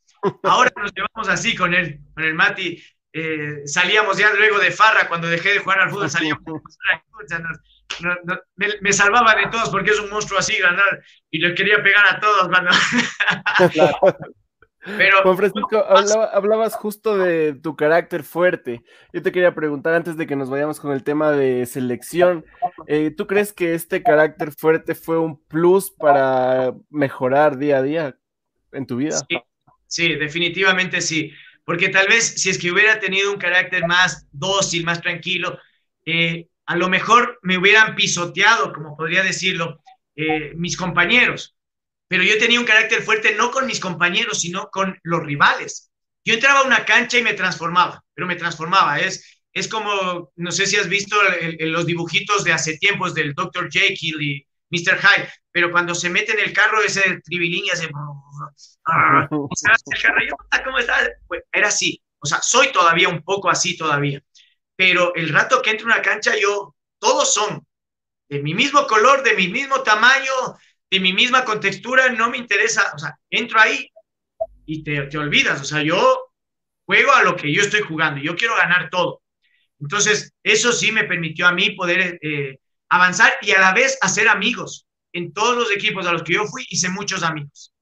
Ahora nos llevamos así con él, con el Mati, eh, salíamos ya luego de farra, cuando dejé de jugar al fútbol, salíamos. me, salvaba de todos porque es un monstruo así, ganar, y le quería pegar a todos. Pero, Juan Francisco, hablabas justo de tu carácter fuerte. Yo te quería preguntar antes de que nos vayamos con el tema de selección, eh, ¿tú crees que este carácter fuerte fue un plus para mejorar día a día en tu vida? Sí, sí definitivamente sí porque tal vez si es que hubiera tenido un carácter más dócil, más tranquilo, eh, a lo mejor me hubieran pisoteado, como podría decirlo, eh, mis compañeros. Pero yo tenía un carácter fuerte no con mis compañeros, sino con los rivales. Yo entraba a una cancha y me transformaba, pero me transformaba. Es, es como, no sé si has visto los dibujitos de hace tiempos del Dr. Jekyll y Mr. Hyde, pero cuando se mete en el carro ese tribilín y hace... ¿Cómo estás? Pues, era así. O sea, soy todavía un poco así todavía. Pero el rato que entro a una cancha, yo, todos son de mi mismo color, de mi mismo tamaño, de mi misma contextura, no me interesa. O sea, entro ahí y te, te olvidas. O sea, yo juego a lo que yo estoy jugando, yo quiero ganar todo. Entonces, eso sí me permitió a mí poder eh, avanzar y a la vez hacer amigos. En todos los equipos a los que yo fui, hice muchos amigos.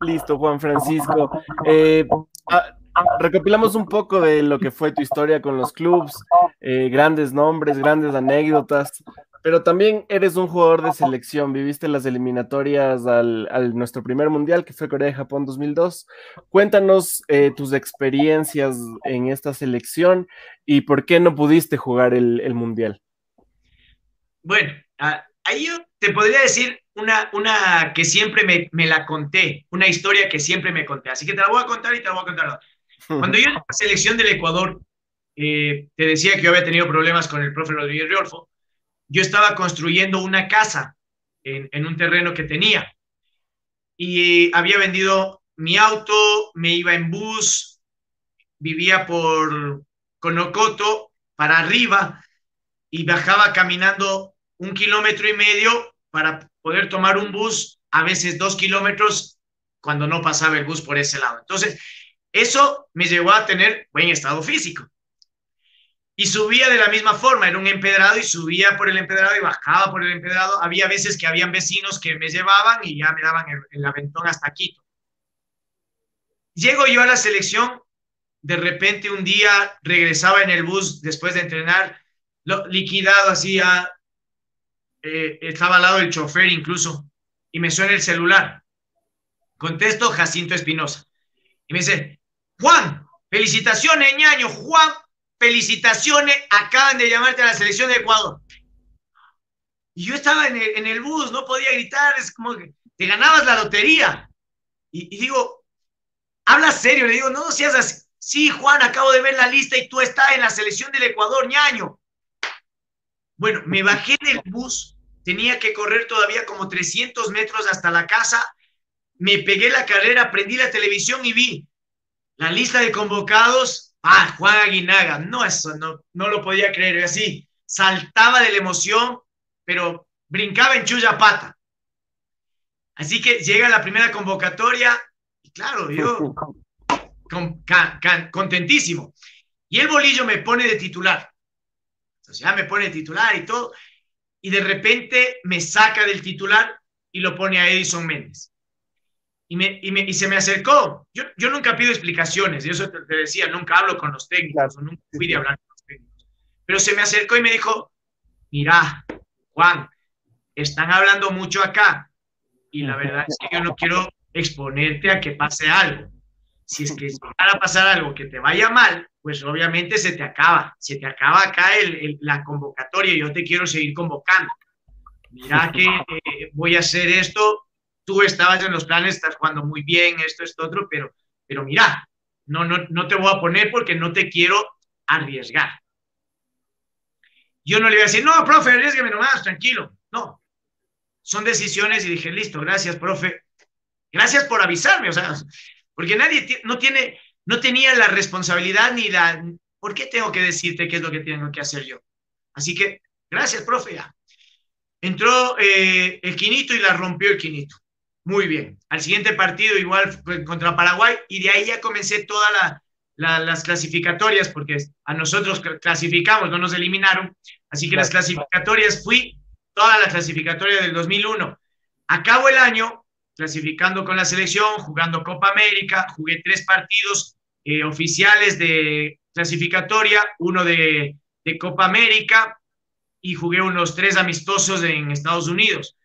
Listo, Juan Francisco. Eh, ah, recopilamos un poco de lo que fue tu historia con los clubs, eh, grandes nombres, grandes anécdotas, pero también eres un jugador de selección, viviste las eliminatorias al, nuestro primer mundial, que fue Corea-Japón 2002. Cuéntanos eh, tus experiencias en esta selección y por qué no pudiste jugar el, mundial. Bueno, ahí yo te podría decir una, una que siempre me, me, la conté, una historia que siempre me conté, así que te la voy a contar y te la voy a contar. Cuando yo en la selección del Ecuador, eh, te decía que yo había tenido problemas con el profe Rodríguez Riolfo, yo estaba construyendo una casa en, un terreno que tenía y había vendido mi auto, me iba en bus, vivía por Conocoto para arriba y bajaba caminando un kilómetro y medio para poder tomar un bus, a veces dos kilómetros, cuando no pasaba el bus por ese lado. Entonces, eso me llevó a tener buen estado físico y subía de la misma forma, era un empedrado y subía por el empedrado y bajaba por el empedrado. Había veces que habían vecinos que me llevaban y ya me daban el, aventón hasta Quito. Llego yo a la selección, de repente un día regresaba en el bus después de entrenar, liquidado así, eh, estaba al lado del chofer incluso, y me suena el celular. Contesto Jacinto Espinosa. Y me dice, Juan, felicitaciones, ñaño, Juan felicitaciones, acaban de llamarte a la selección de Ecuador. Y yo estaba en el, bus, no podía gritar, es como que te ganabas la lotería. Y, digo, habla serio, le digo, no, no seas así. Sí, Juan, acabo de ver la lista y tú estás en la selección del Ecuador, ñaño. Bueno, me bajé del bus, tenía que correr todavía como 300 metros hasta la casa, me pegué la carrera, prendí la televisión y vi la lista de convocados Ah, Juan Aguinaga, no, eso no, no lo podía creer. Así, saltaba de la emoción, pero brincaba en chulla pata. Así que llega la primera convocatoria y claro, yo contentísimo. Y el bolillo me pone de titular. Entonces ya me pone de titular y todo. Y de repente me saca del titular y lo pone a Edison Méndez y, me, y, me, y, se me acercó. Yo, yo nunca pido explicaciones, yo eso te, decía, nunca hablo con los técnicos, nunca fui de hablar con los técnicos. Pero se me acercó y me dijo, mira, Juan, están hablando mucho acá y la verdad es que yo no quiero exponerte a que pase algo. Si es que va a pasar algo que te vaya mal, pues obviamente se te acaba, se te acaba acá el, la convocatoria, y yo te quiero seguir convocando. Mira que eh, voy a hacer esto tú estabas en los planes, estás jugando muy bien, esto, esto, otro, pero, pero mira, no, no, no te voy a poner porque no te quiero arriesgar. Yo no le iba a decir, no, profe, arriesgueme nomás, tranquilo. No, son decisiones y dije, listo, gracias, profe. Gracias por avisarme, o sea, porque nadie no tiene, no tenía la responsabilidad ni la, ¿por qué tengo que decirte qué es lo que tengo que hacer yo? Así que, gracias, profe. Entró eh, el quinito y la rompió el quinito. Muy bien. Al siguiente partido igual contra Paraguay y de ahí ya comencé todas las clasificatorias porque a nosotros clasificamos, no nos eliminaron. Así que las clasificatorias fui toda la clasificatoria del 2001. Acabo el año clasificando con la selección, jugando Copa América, jugué tres partidos eh, oficiales de clasificatoria, uno de, de Copa América y jugué unos tres amistosos en Estados Unidos.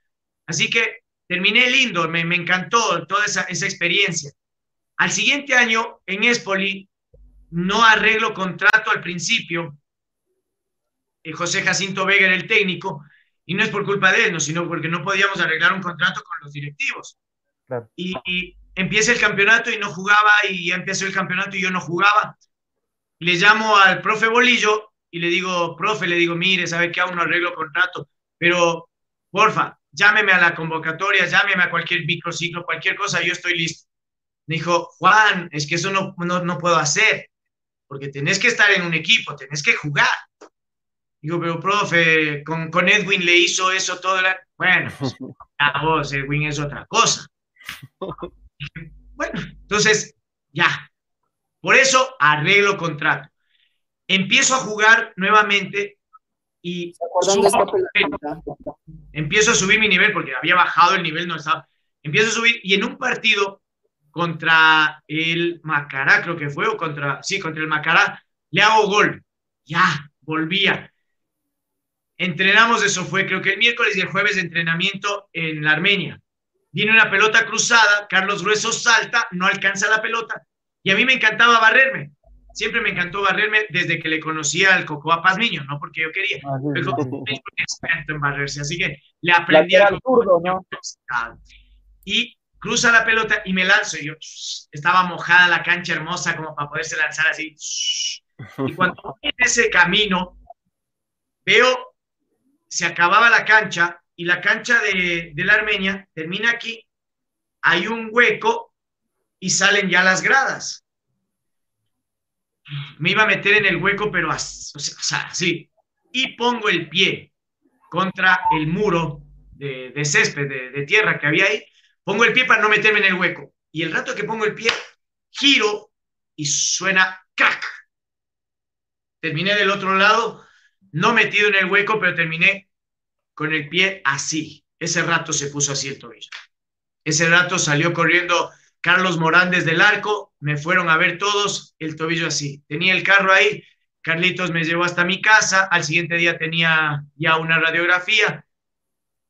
Así que terminé lindo, me, encantó toda esa, experiencia. Al siguiente año, en Espoli, no arreglo contrato al principio. Eh, José Jacinto Vega era el técnico, y no es por culpa de él, no, sino porque no podíamos arreglar un contrato con los directivos. Y, y, empieza el campeonato y no jugaba, y ya empezó el campeonato y yo no jugaba. Le llamo al profe Bolillo y le digo, profe, le digo, mire, sabe que aún no arreglo contrato, pero porfa, llámeme a la convocatoria, llámeme a cualquier microciclo, cualquier cosa, yo estoy listo. Me dijo, Juan, es que eso no, no, puedo hacer, porque tenés que estar en un equipo, tenés que jugar. Digo, pero profe, con, con Edwin le hizo eso todo. La... Bueno, pues, a vos, Edwin es otra cosa. Bueno, entonces, ya. Por eso arreglo contrato. Empiezo a jugar nuevamente y empiezo a subir mi nivel porque había bajado el nivel, no estaba. Empiezo a subir y en un partido contra el Macará, creo que fue, o contra, sí, contra el Macará, le hago gol. Ya, volvía. Entrenamos, eso fue creo que el miércoles y el jueves de entrenamiento en la Armenia. Viene una pelota cruzada, Carlos Grueso salta, no alcanza la pelota. Y a mí me encantaba barrerme. Siempre me encantó barrerme desde que le conocía al Cocoa Pazmiño, no porque yo quería. Ah, es experto en barrerse, así que le aprendí al ¿no? Y cruza la pelota y me lanzo. Y yo estaba mojada la cancha hermosa como para poderse lanzar así. Y cuando voy en ese camino, veo, se acababa la cancha y la cancha de, de la Armenia termina aquí. Hay un hueco y salen ya las gradas. Me iba a meter en el hueco, pero así. Y pongo el pie contra el muro de, césped, de, de tierra que había ahí Pongo el pie para no meterme en el hueco. Y el rato que pongo el pie, giro y suena crack. Terminé del otro lado, no metido en el hueco, pero terminé con el pie así. Ese rato se puso así el tobillo. Ese rato salió corriendo Carlos Morán desde el arco, me fueron a ver todos, el tobillo así. Tenía el carro ahí, Carlitos me llevó hasta mi casa, al siguiente día tenía ya una radiografía.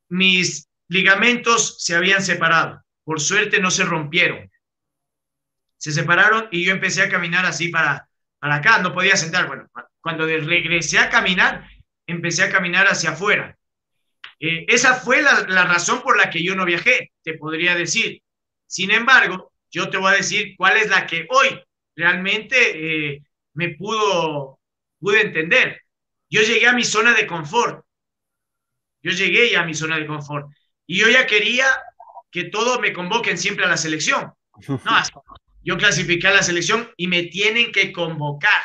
Mis ligamentos se habían separado. Por suerte no se rompieron. Se separaron y yo empecé a caminar así para, para acá. No podía sentar. Bueno, cuando regresé a caminar, empecé a caminar hacia afuera. Eh, esa fue la, la, razón por la que yo no viajé, te podría decir. Sin embargo, yo te voy a decir cuál es la que hoy realmente eh, me pudo, pude entender. Yo llegué a mi zona de confort. Yo llegué ya a mi zona de confort. Y yo ya quería que todos me convoquen siempre a la selección. No, yo clasifiqué a la selección y me tienen que convocar.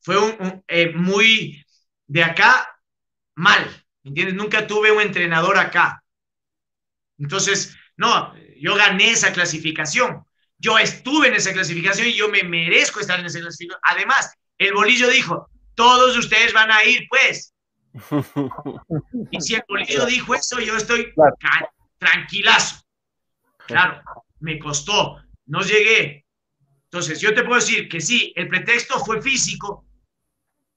Fue un, eh, muy de acá mal, ¿me entiendes? Nunca tuve un entrenador acá. Entonces, no, yo gané esa clasificación. Yo estuve en esa clasificación y yo me merezco estar en esa clasificación. Además, el bolillo dijo, todos ustedes van a ir, pues. Y si el bolillo dijo eso, yo estoy tranquilazo. Claro, me costó, no llegué. Entonces, yo te puedo decir que sí, el pretexto fue físico,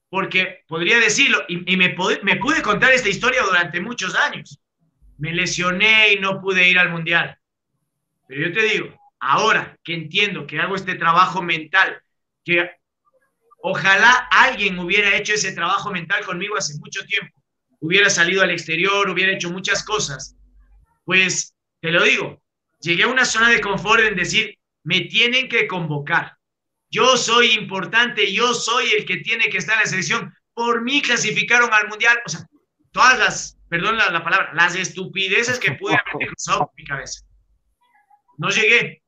porque podría decirlo, y, me, me pude contar esta historia durante muchos años. Me lesioné y no pude ir al mundial. Pero yo te digo, ahora que entiendo que hago este trabajo mental, que Ojalá alguien hubiera hecho ese trabajo mental conmigo hace mucho tiempo. Hubiera salido al exterior, hubiera hecho muchas cosas. Pues te lo digo, llegué a una zona de confort en decir, me tienen que convocar. Yo soy importante, yo soy el que tiene que estar en la selección. Por mí clasificaron al mundial. O sea, todas las, perdón la, la palabra, las estupideces que pude haber cruzado por mi cabeza. No llegué.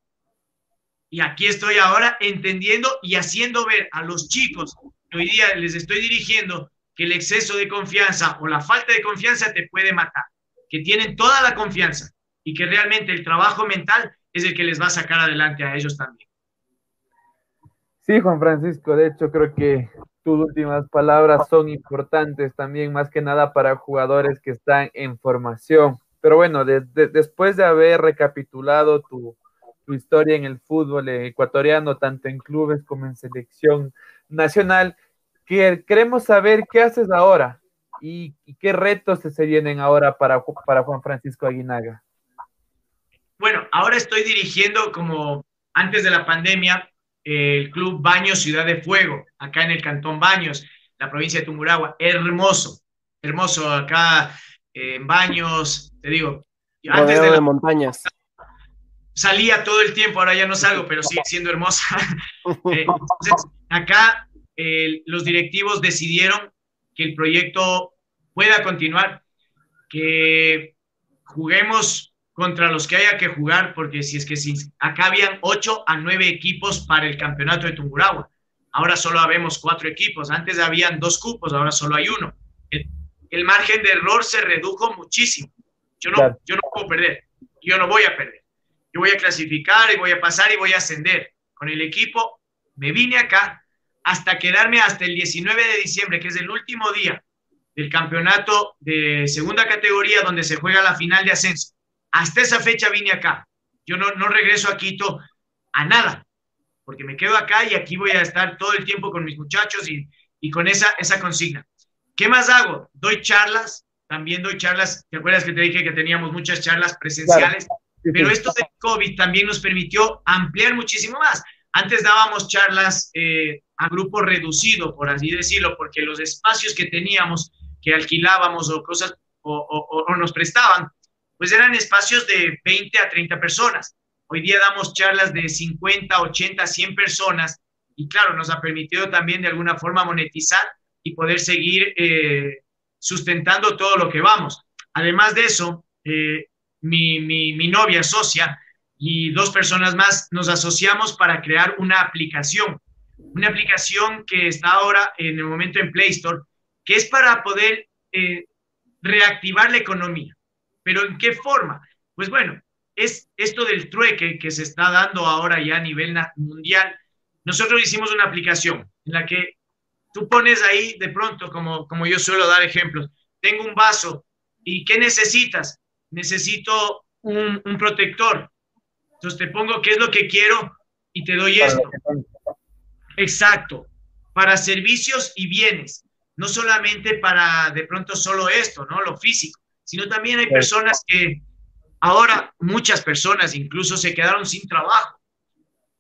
Y aquí estoy ahora entendiendo y haciendo ver a los chicos que hoy día les estoy dirigiendo que el exceso de confianza o la falta de confianza te puede matar, que tienen toda la confianza y que realmente el trabajo mental es el que les va a sacar adelante a ellos también. Sí, Juan Francisco, de hecho creo que tus últimas palabras son importantes también, más que nada para jugadores que están en formación. Pero bueno, después de haber recapitulado tu, historia en el fútbol ecuatoriano, tanto en clubes como en selección nacional. Que queremos saber qué haces ahora y, qué retos se vienen ahora para, para Juan Francisco Aguinaga. Bueno, ahora estoy dirigiendo como antes de la pandemia el Club Baños Ciudad de Fuego, acá en el Cantón Baños, la provincia de Tumuragua. Hermoso, hermoso acá en Baños, te digo. Antes de, de montañas salía todo el tiempo, ahora ya no salgo, pero sigue siendo hermosa. Eh, entonces, acá los directivos decidieron que el proyecto pueda continuar, que juguemos contra los que haya que jugar, porque si es que si acá habían ocho a nueve equipos para el campeonato de Tungurahua, ahora solo habemos cuatro equipos, antes habían dos cupos, ahora solo hay uno. El, margen de error se redujo muchísimo. Yo no, yo no puedo perder, yo no voy a perder. yo voy a clasificar y voy a pasar y voy a ascender. Con el equipo me vine acá hasta quedarme hasta el 19 de diciembre, que es el último día del campeonato de segunda categoría donde se juega la final de ascenso. Hasta esa fecha vine acá. Yo no, no regreso a Quito a nada, porque me quedo acá y aquí voy a estar todo el tiempo con mis muchachos y, y con esa, esa consigna. ¿Qué más hago? Doy charlas, también doy charlas, ¿te acuerdas que te dije que teníamos muchas charlas presenciales? Pero esto del COVID también nos permitió ampliar muchísimo más. Antes dábamos charlas eh, a grupo reducido, por así decirlo, porque los espacios que teníamos, que alquilábamos o cosas, o, o nos prestaban, pues eran espacios de 20 a 30 personas. Hoy día damos charlas de 50, 80, 100 personas y claro, nos ha permitido también de alguna forma monetizar y poder seguir eh, sustentando todo lo que vamos. Además de eso, eh, mi, mi, mi, novia socia y dos personas más nos asociamos para crear una aplicación, una aplicación que está ahora en el momento en Play Store, que es para poder eh, reactivar la economía. ¿Pero en qué forma? Pues bueno, es esto del trueque que se está dando ahora ya a nivel mundial. Nosotros hicimos una aplicación en la que tú pones ahí de pronto, como, como yo suelo dar ejemplos, tengo un vaso y ¿qué necesitas? Necesito un, un protector. Entonces te pongo qué es lo que quiero y te doy esto. Exacto, para servicios y bienes, no solamente para de pronto solo esto, ¿no? Lo físico, sino también hay personas que Ahora muchas personas incluso se quedaron sin trabajo.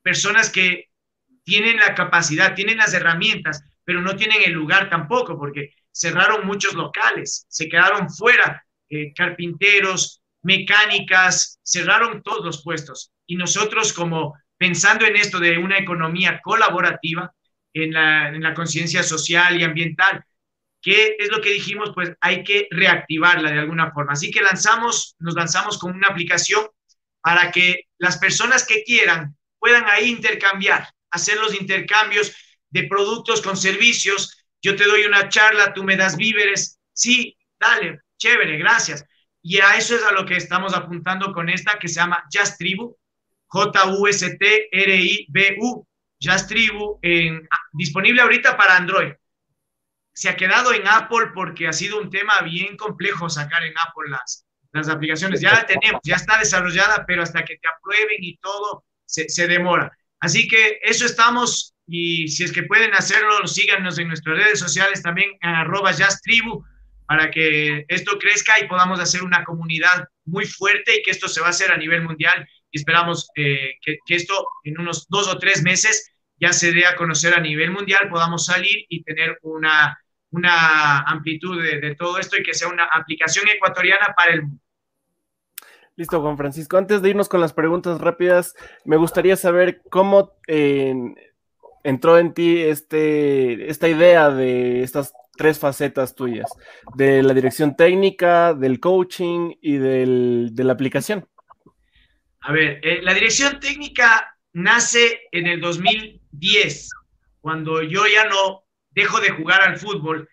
Personas que tienen la capacidad, tienen las herramientas, pero no tienen el lugar tampoco, porque cerraron muchos locales, se quedaron fuera eh, carpinteros, mecánicas, cerraron todos los puestos. Y nosotros como pensando en esto de una economía colaborativa, en la, en la conciencia social y ambiental, ¿Qué es lo que dijimos? Pues hay que reactivarla de alguna forma. Así que lanzamos, nos lanzamos con una aplicación para que las personas que quieran puedan ahí intercambiar, hacer los intercambios de productos con servicios. Yo te doy una charla, tú me das víveres. Sí, dale, chévere, gracias. Y a eso es a lo que estamos apuntando con esta que se llama Just Tribu, J-U-S-T-R-I-B-U, Just Tribu, disponible ahorita para Android se ha quedado en Apple porque ha sido un tema bien complejo sacar en Apple las, las aplicaciones. Ya la tenemos, ya está desarrollada, pero hasta que te aprueben y todo, se, se demora. Así que eso estamos y si es que pueden hacerlo, síganos en nuestras redes sociales también arroba tribu para que esto crezca y podamos hacer una comunidad muy fuerte y que esto se va a hacer a nivel mundial y esperamos eh, que, que, esto en unos dos o tres meses ya se dé a conocer a nivel mundial, podamos salir y tener una, una amplitud de, todo esto y que sea una aplicación ecuatoriana para el mundo. Listo, Juan Francisco. Antes de irnos con las preguntas rápidas, me gustaría saber cómo eh, entró en ti este, esta idea de estas tres facetas tuyas, de la dirección técnica, del coaching y del, de la aplicación. A ver, eh, la dirección técnica nace en el 2010, cuando yo ya no dejo de jugar al fútbol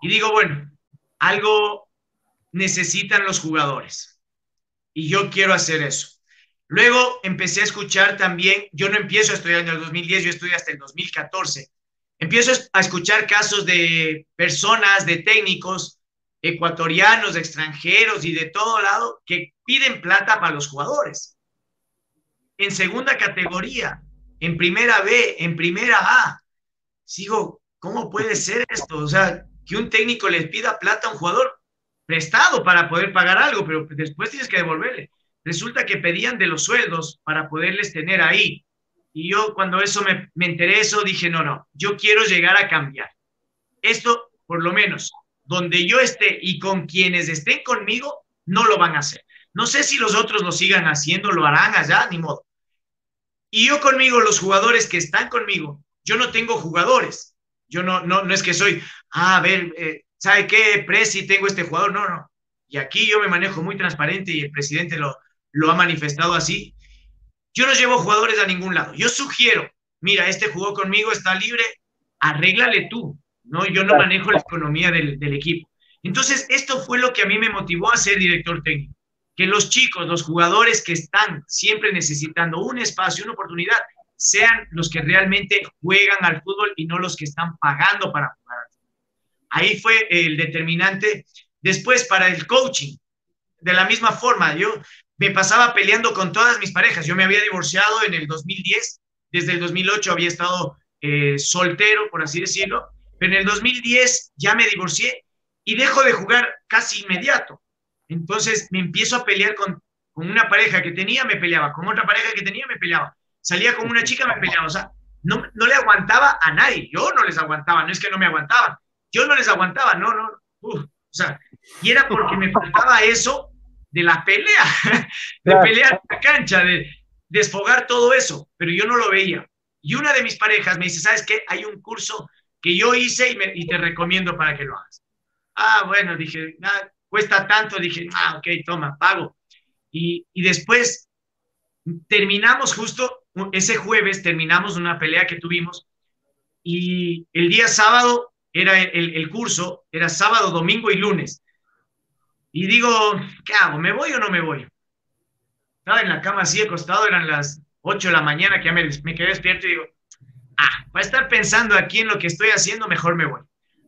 y digo, bueno, algo necesitan los jugadores y yo quiero hacer eso. Luego empecé a escuchar también, yo no empiezo a estudiar en el 2010, yo estudié hasta el 2014. Empiezo a escuchar casos de personas, de técnicos ecuatorianos, extranjeros y de todo lado que piden plata para los jugadores. En segunda categoría, en primera B, en primera A. Sigo, ¿Cómo puede ser esto? O sea, que un técnico les pida plata a un jugador prestado para poder pagar algo, pero después tienes que devolverle. Resulta que pedían de los sueldos para poderles tener ahí. Y yo cuando eso me, me enteré eso, dije, no, no, yo quiero llegar a cambiar. Esto, por lo menos, donde yo esté y con quienes estén conmigo, no lo van a hacer. No sé si los otros lo sigan haciendo, lo harán allá, ni modo. Y yo conmigo, los jugadores que están conmigo, yo no tengo jugadores, yo no, no, no es que soy, ah, a ver, eh, ¿sabe qué? Presi, tengo este jugador. No, no. Y aquí yo me manejo muy transparente y el presidente lo, lo ha manifestado así. Yo no llevo jugadores a ningún lado. Yo sugiero, mira, este jugó conmigo, está libre, arréglale tú. No, yo no manejo la economía del, del equipo. Entonces, esto fue lo que a mí me motivó a ser director técnico. que los chicos, los jugadores que están siempre necesitando un espacio, una oportunidad, sean los que realmente juegan al fútbol y no los que están pagando para jugar. Ahí fue el determinante. Después, para el coaching, de la misma forma, yo me pasaba peleando con todas mis parejas. Yo me había divorciado en el 2010, desde el 2008 había estado eh, soltero, por así decirlo, pero en el 2010 ya me divorcié y dejo de jugar casi inmediato. Entonces me empiezo a pelear con, con una pareja que tenía, me peleaba, con otra pareja que tenía, me peleaba. Salía con una chica, me peleaba. O sea, no, no le aguantaba a nadie. Yo no les aguantaba, no es que no me aguantaban. Yo no les aguantaba, no, no. o sea, y era porque me faltaba eso de la pelea, de pelear en la cancha, de desfogar todo eso, pero yo no lo veía. Y una de mis parejas me dice, ¿sabes qué? Hay un curso que yo hice y, me, y te recomiendo para que lo hagas. Ah, bueno, dije, nada, cuesta tanto, dije, ah, ok, toma, pago. Y, y después terminamos justo ese jueves, terminamos una pelea que tuvimos y el día sábado era el, el curso, era sábado, domingo y lunes. Y digo, ¿qué hago? ¿Me voy o no me voy? Estaba en la cama así acostado, eran las 8 de la mañana que ya me, me quedé despierto y digo, ah, para estar pensando aquí en lo que estoy haciendo, mejor me voy.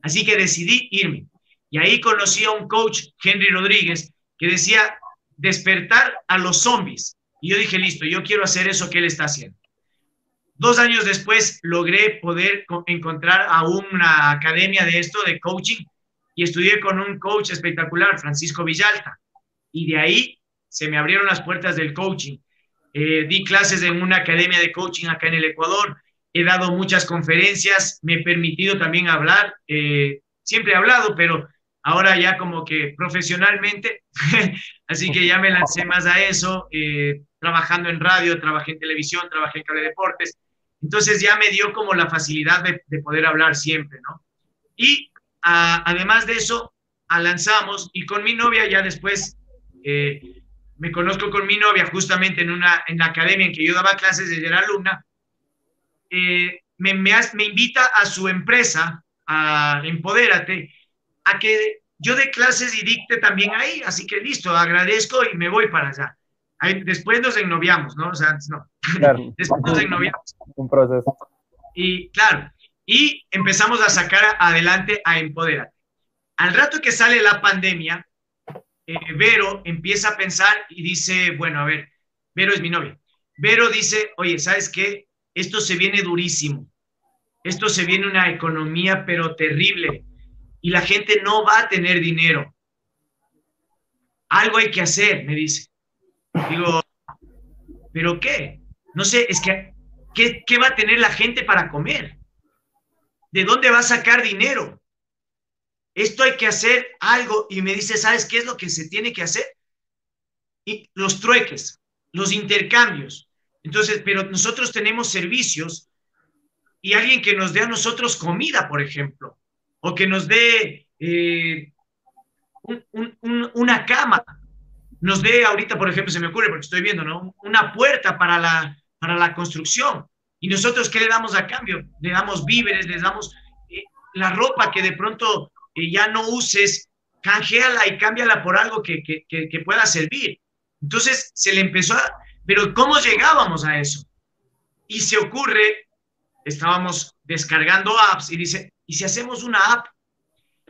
Así que decidí irme. Y ahí conocí a un coach, Henry Rodríguez, que decía despertar a los zombies. Y yo dije, listo, yo quiero hacer eso que él está haciendo. Dos años después logré poder encontrar a una academia de esto, de coaching, y estudié con un coach espectacular, Francisco Villalta. Y de ahí se me abrieron las puertas del coaching. Eh, di clases en una academia de coaching acá en el Ecuador. He dado muchas conferencias, me he permitido también hablar. Eh, siempre he hablado, pero ahora ya como que profesionalmente, así que ya me lancé más a eso, eh, trabajando en radio, trabajé en televisión, trabajé en cable deportes, entonces ya me dio como la facilidad de, poder hablar siempre, ¿no? Y además de eso, lanzamos y con mi novia ya después, eh, me conozco con mi novia justamente en, una, en la academia en que yo daba clases desde la alumna, eh, me, me, me invita a su empresa, a Empodérate, a que yo dé clases y dicte también ahí, así que listo, agradezco y me voy para allá. Ahí, después nos ennoviamos, ¿no? O sea, no. Claro. después nos ennoviamos. Un proceso. Y claro, y empezamos a sacar adelante a Empoderate. Al rato que sale la pandemia, eh, Vero empieza a pensar y dice, bueno, a ver, Vero es mi novia. Vero dice, oye, ¿sabes qué? Esto se viene durísimo. Esto se viene una economía, pero terrible y la gente no va a tener dinero. Algo hay que hacer, me dice. Digo, ¿pero qué? No sé, es que, ¿qué, ¿qué va a tener la gente para comer? ¿De dónde va a sacar dinero? Esto hay que hacer algo. Y me dice, ¿sabes qué es lo que se tiene que hacer? Y los trueques, los intercambios. Entonces, pero nosotros tenemos servicios y alguien que nos dé a nosotros comida, por ejemplo o que nos dé eh, una cama, nos dé ahorita, por ejemplo, se me ocurre porque estoy viendo, ¿no? Una puerta para la, para la construcción. ¿Y nosotros qué le damos a cambio? Le damos víveres, les damos eh, la ropa que de pronto eh, ya no uses, canjeala y cámbiala por algo que, que, que, pueda servir. Entonces se le empezó a... Pero ¿cómo llegábamos a eso? Y se ocurre, estábamos descargando apps y dice, ¿Y si hacemos una app?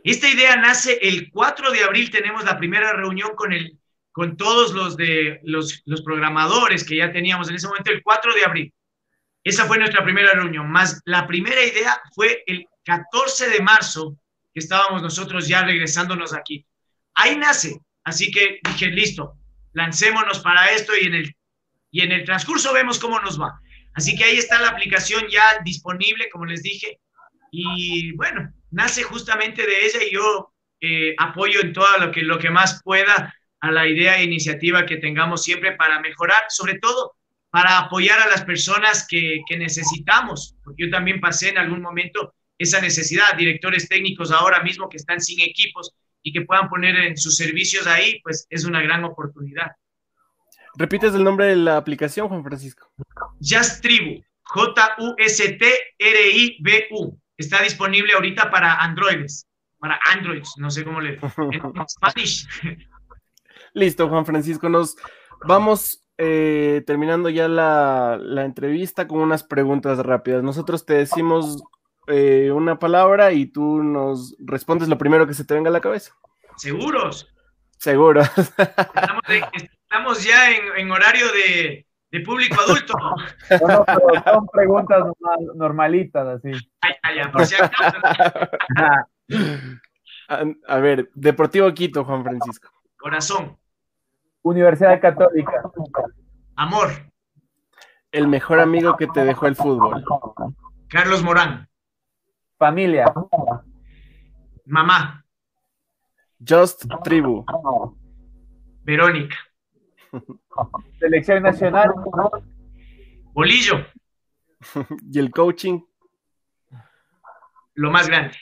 Esta idea nace el 4 de abril, tenemos la primera reunión con, el, con todos los, de, los, los programadores que ya teníamos en ese momento, el 4 de abril. Esa fue nuestra primera reunión, más la primera idea fue el 14 de marzo, que estábamos nosotros ya regresándonos aquí. Ahí nace, así que dije, listo, lancémonos para esto y en el, y en el transcurso vemos cómo nos va. Así que ahí está la aplicación ya disponible, como les dije, y bueno, nace justamente de ella y yo eh, apoyo en todo lo que, lo que más pueda a la idea e iniciativa que tengamos siempre para mejorar, sobre todo para apoyar a las personas que, que necesitamos, porque yo también pasé en algún momento esa necesidad, directores técnicos ahora mismo que están sin equipos y que puedan poner en sus servicios ahí, pues es una gran oportunidad. ¿Repites el nombre de la aplicación, Juan Francisco? Just Tribu, J-U-S-T-R-I-B-U está disponible ahorita para androides, para androids, no sé cómo le en Spanish. Listo, Juan Francisco, nos vamos eh, terminando ya la, entrevista con unas preguntas rápidas. Nosotros te decimos eh, una palabra y tú nos respondes lo primero que se te venga a la cabeza. ¿Seguros? Seguro. Estamos, ya en, horario de, público adulto. son preguntas normalitas, así. a ver, Deportivo Quito, Juan Francisco. Corazón. Universidad Católica. Amor. El mejor amigo que te dejó el fútbol. Carlos Morán. Familia. Mamá. Just Tribu. Verónica. Selección nacional. Bolillo. ¿Y el coaching? Lo más grande.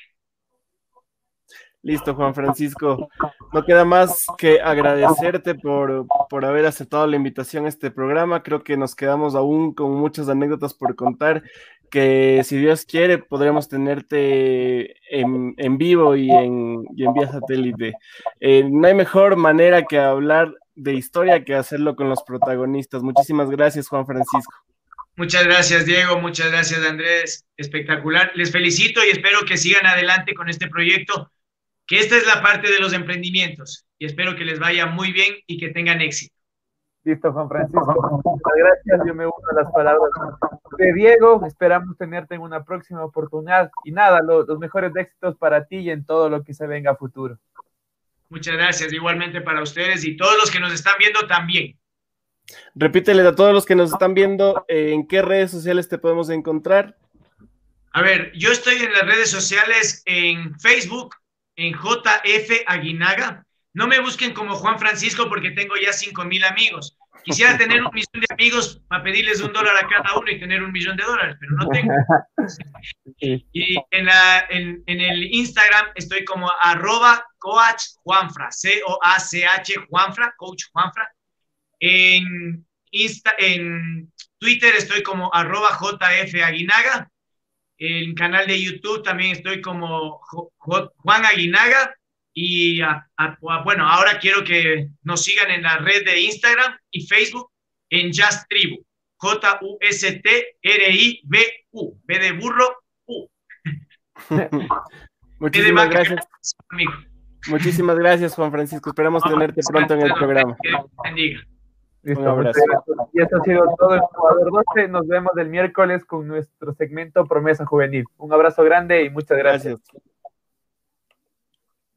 Listo, Juan Francisco. No queda más que agradecerte por, haber aceptado la invitación a este programa. Creo que nos quedamos aún con muchas anécdotas por contar, que si Dios quiere podremos tenerte en, vivo y en, y en, vía satélite. Eh, no hay mejor manera que hablar de historia que hacerlo con los protagonistas. Muchísimas gracias, Juan Francisco. Muchas gracias, Diego. Muchas gracias, Andrés. Espectacular. Les felicito y espero que sigan adelante con este proyecto que esta es la parte de los emprendimientos y espero que les vaya muy bien y que tengan éxito. Listo, Juan Francisco. Muchas gracias. Yo me uno a las palabras de Diego. Esperamos tenerte en una próxima oportunidad. Y nada, los, mejores éxitos para ti y en todo lo que se venga a futuro. Muchas gracias. Igualmente para ustedes y todos los que nos están viendo también. Repítele a todos los que nos están viendo eh, en qué redes sociales te podemos encontrar. A ver, yo estoy en las redes sociales en Facebook, en JF Aguinaga. No me busquen como Juan Francisco porque tengo ya 5 mil amigos. Quisiera tener un millón de amigos para pedirles un dólar a cada uno y tener un millón de dólares, pero no tengo. Y en, la, en, el Instagram estoy como arroba coach Juanfra, C-O-A-C-H Juanfra, coach Juanfra. En, Insta, en Twitter estoy como arroba JF Aguinaga el canal de YouTube también estoy como Juan Aguinaga. Y bueno, ahora quiero que nos sigan en la red de Instagram y Facebook en Just Tribu. J-U-S-T-R-I-B-U. B de burro, U. Muchísimas gracias. Muchísimas gracias, Juan Francisco. Esperamos tenerte pronto en el programa. bendiga. Un abrazo. Y esto ha sido todo el jugador 12. Nos vemos el miércoles con nuestro segmento Promesa Juvenil. Un abrazo grande y muchas gracias.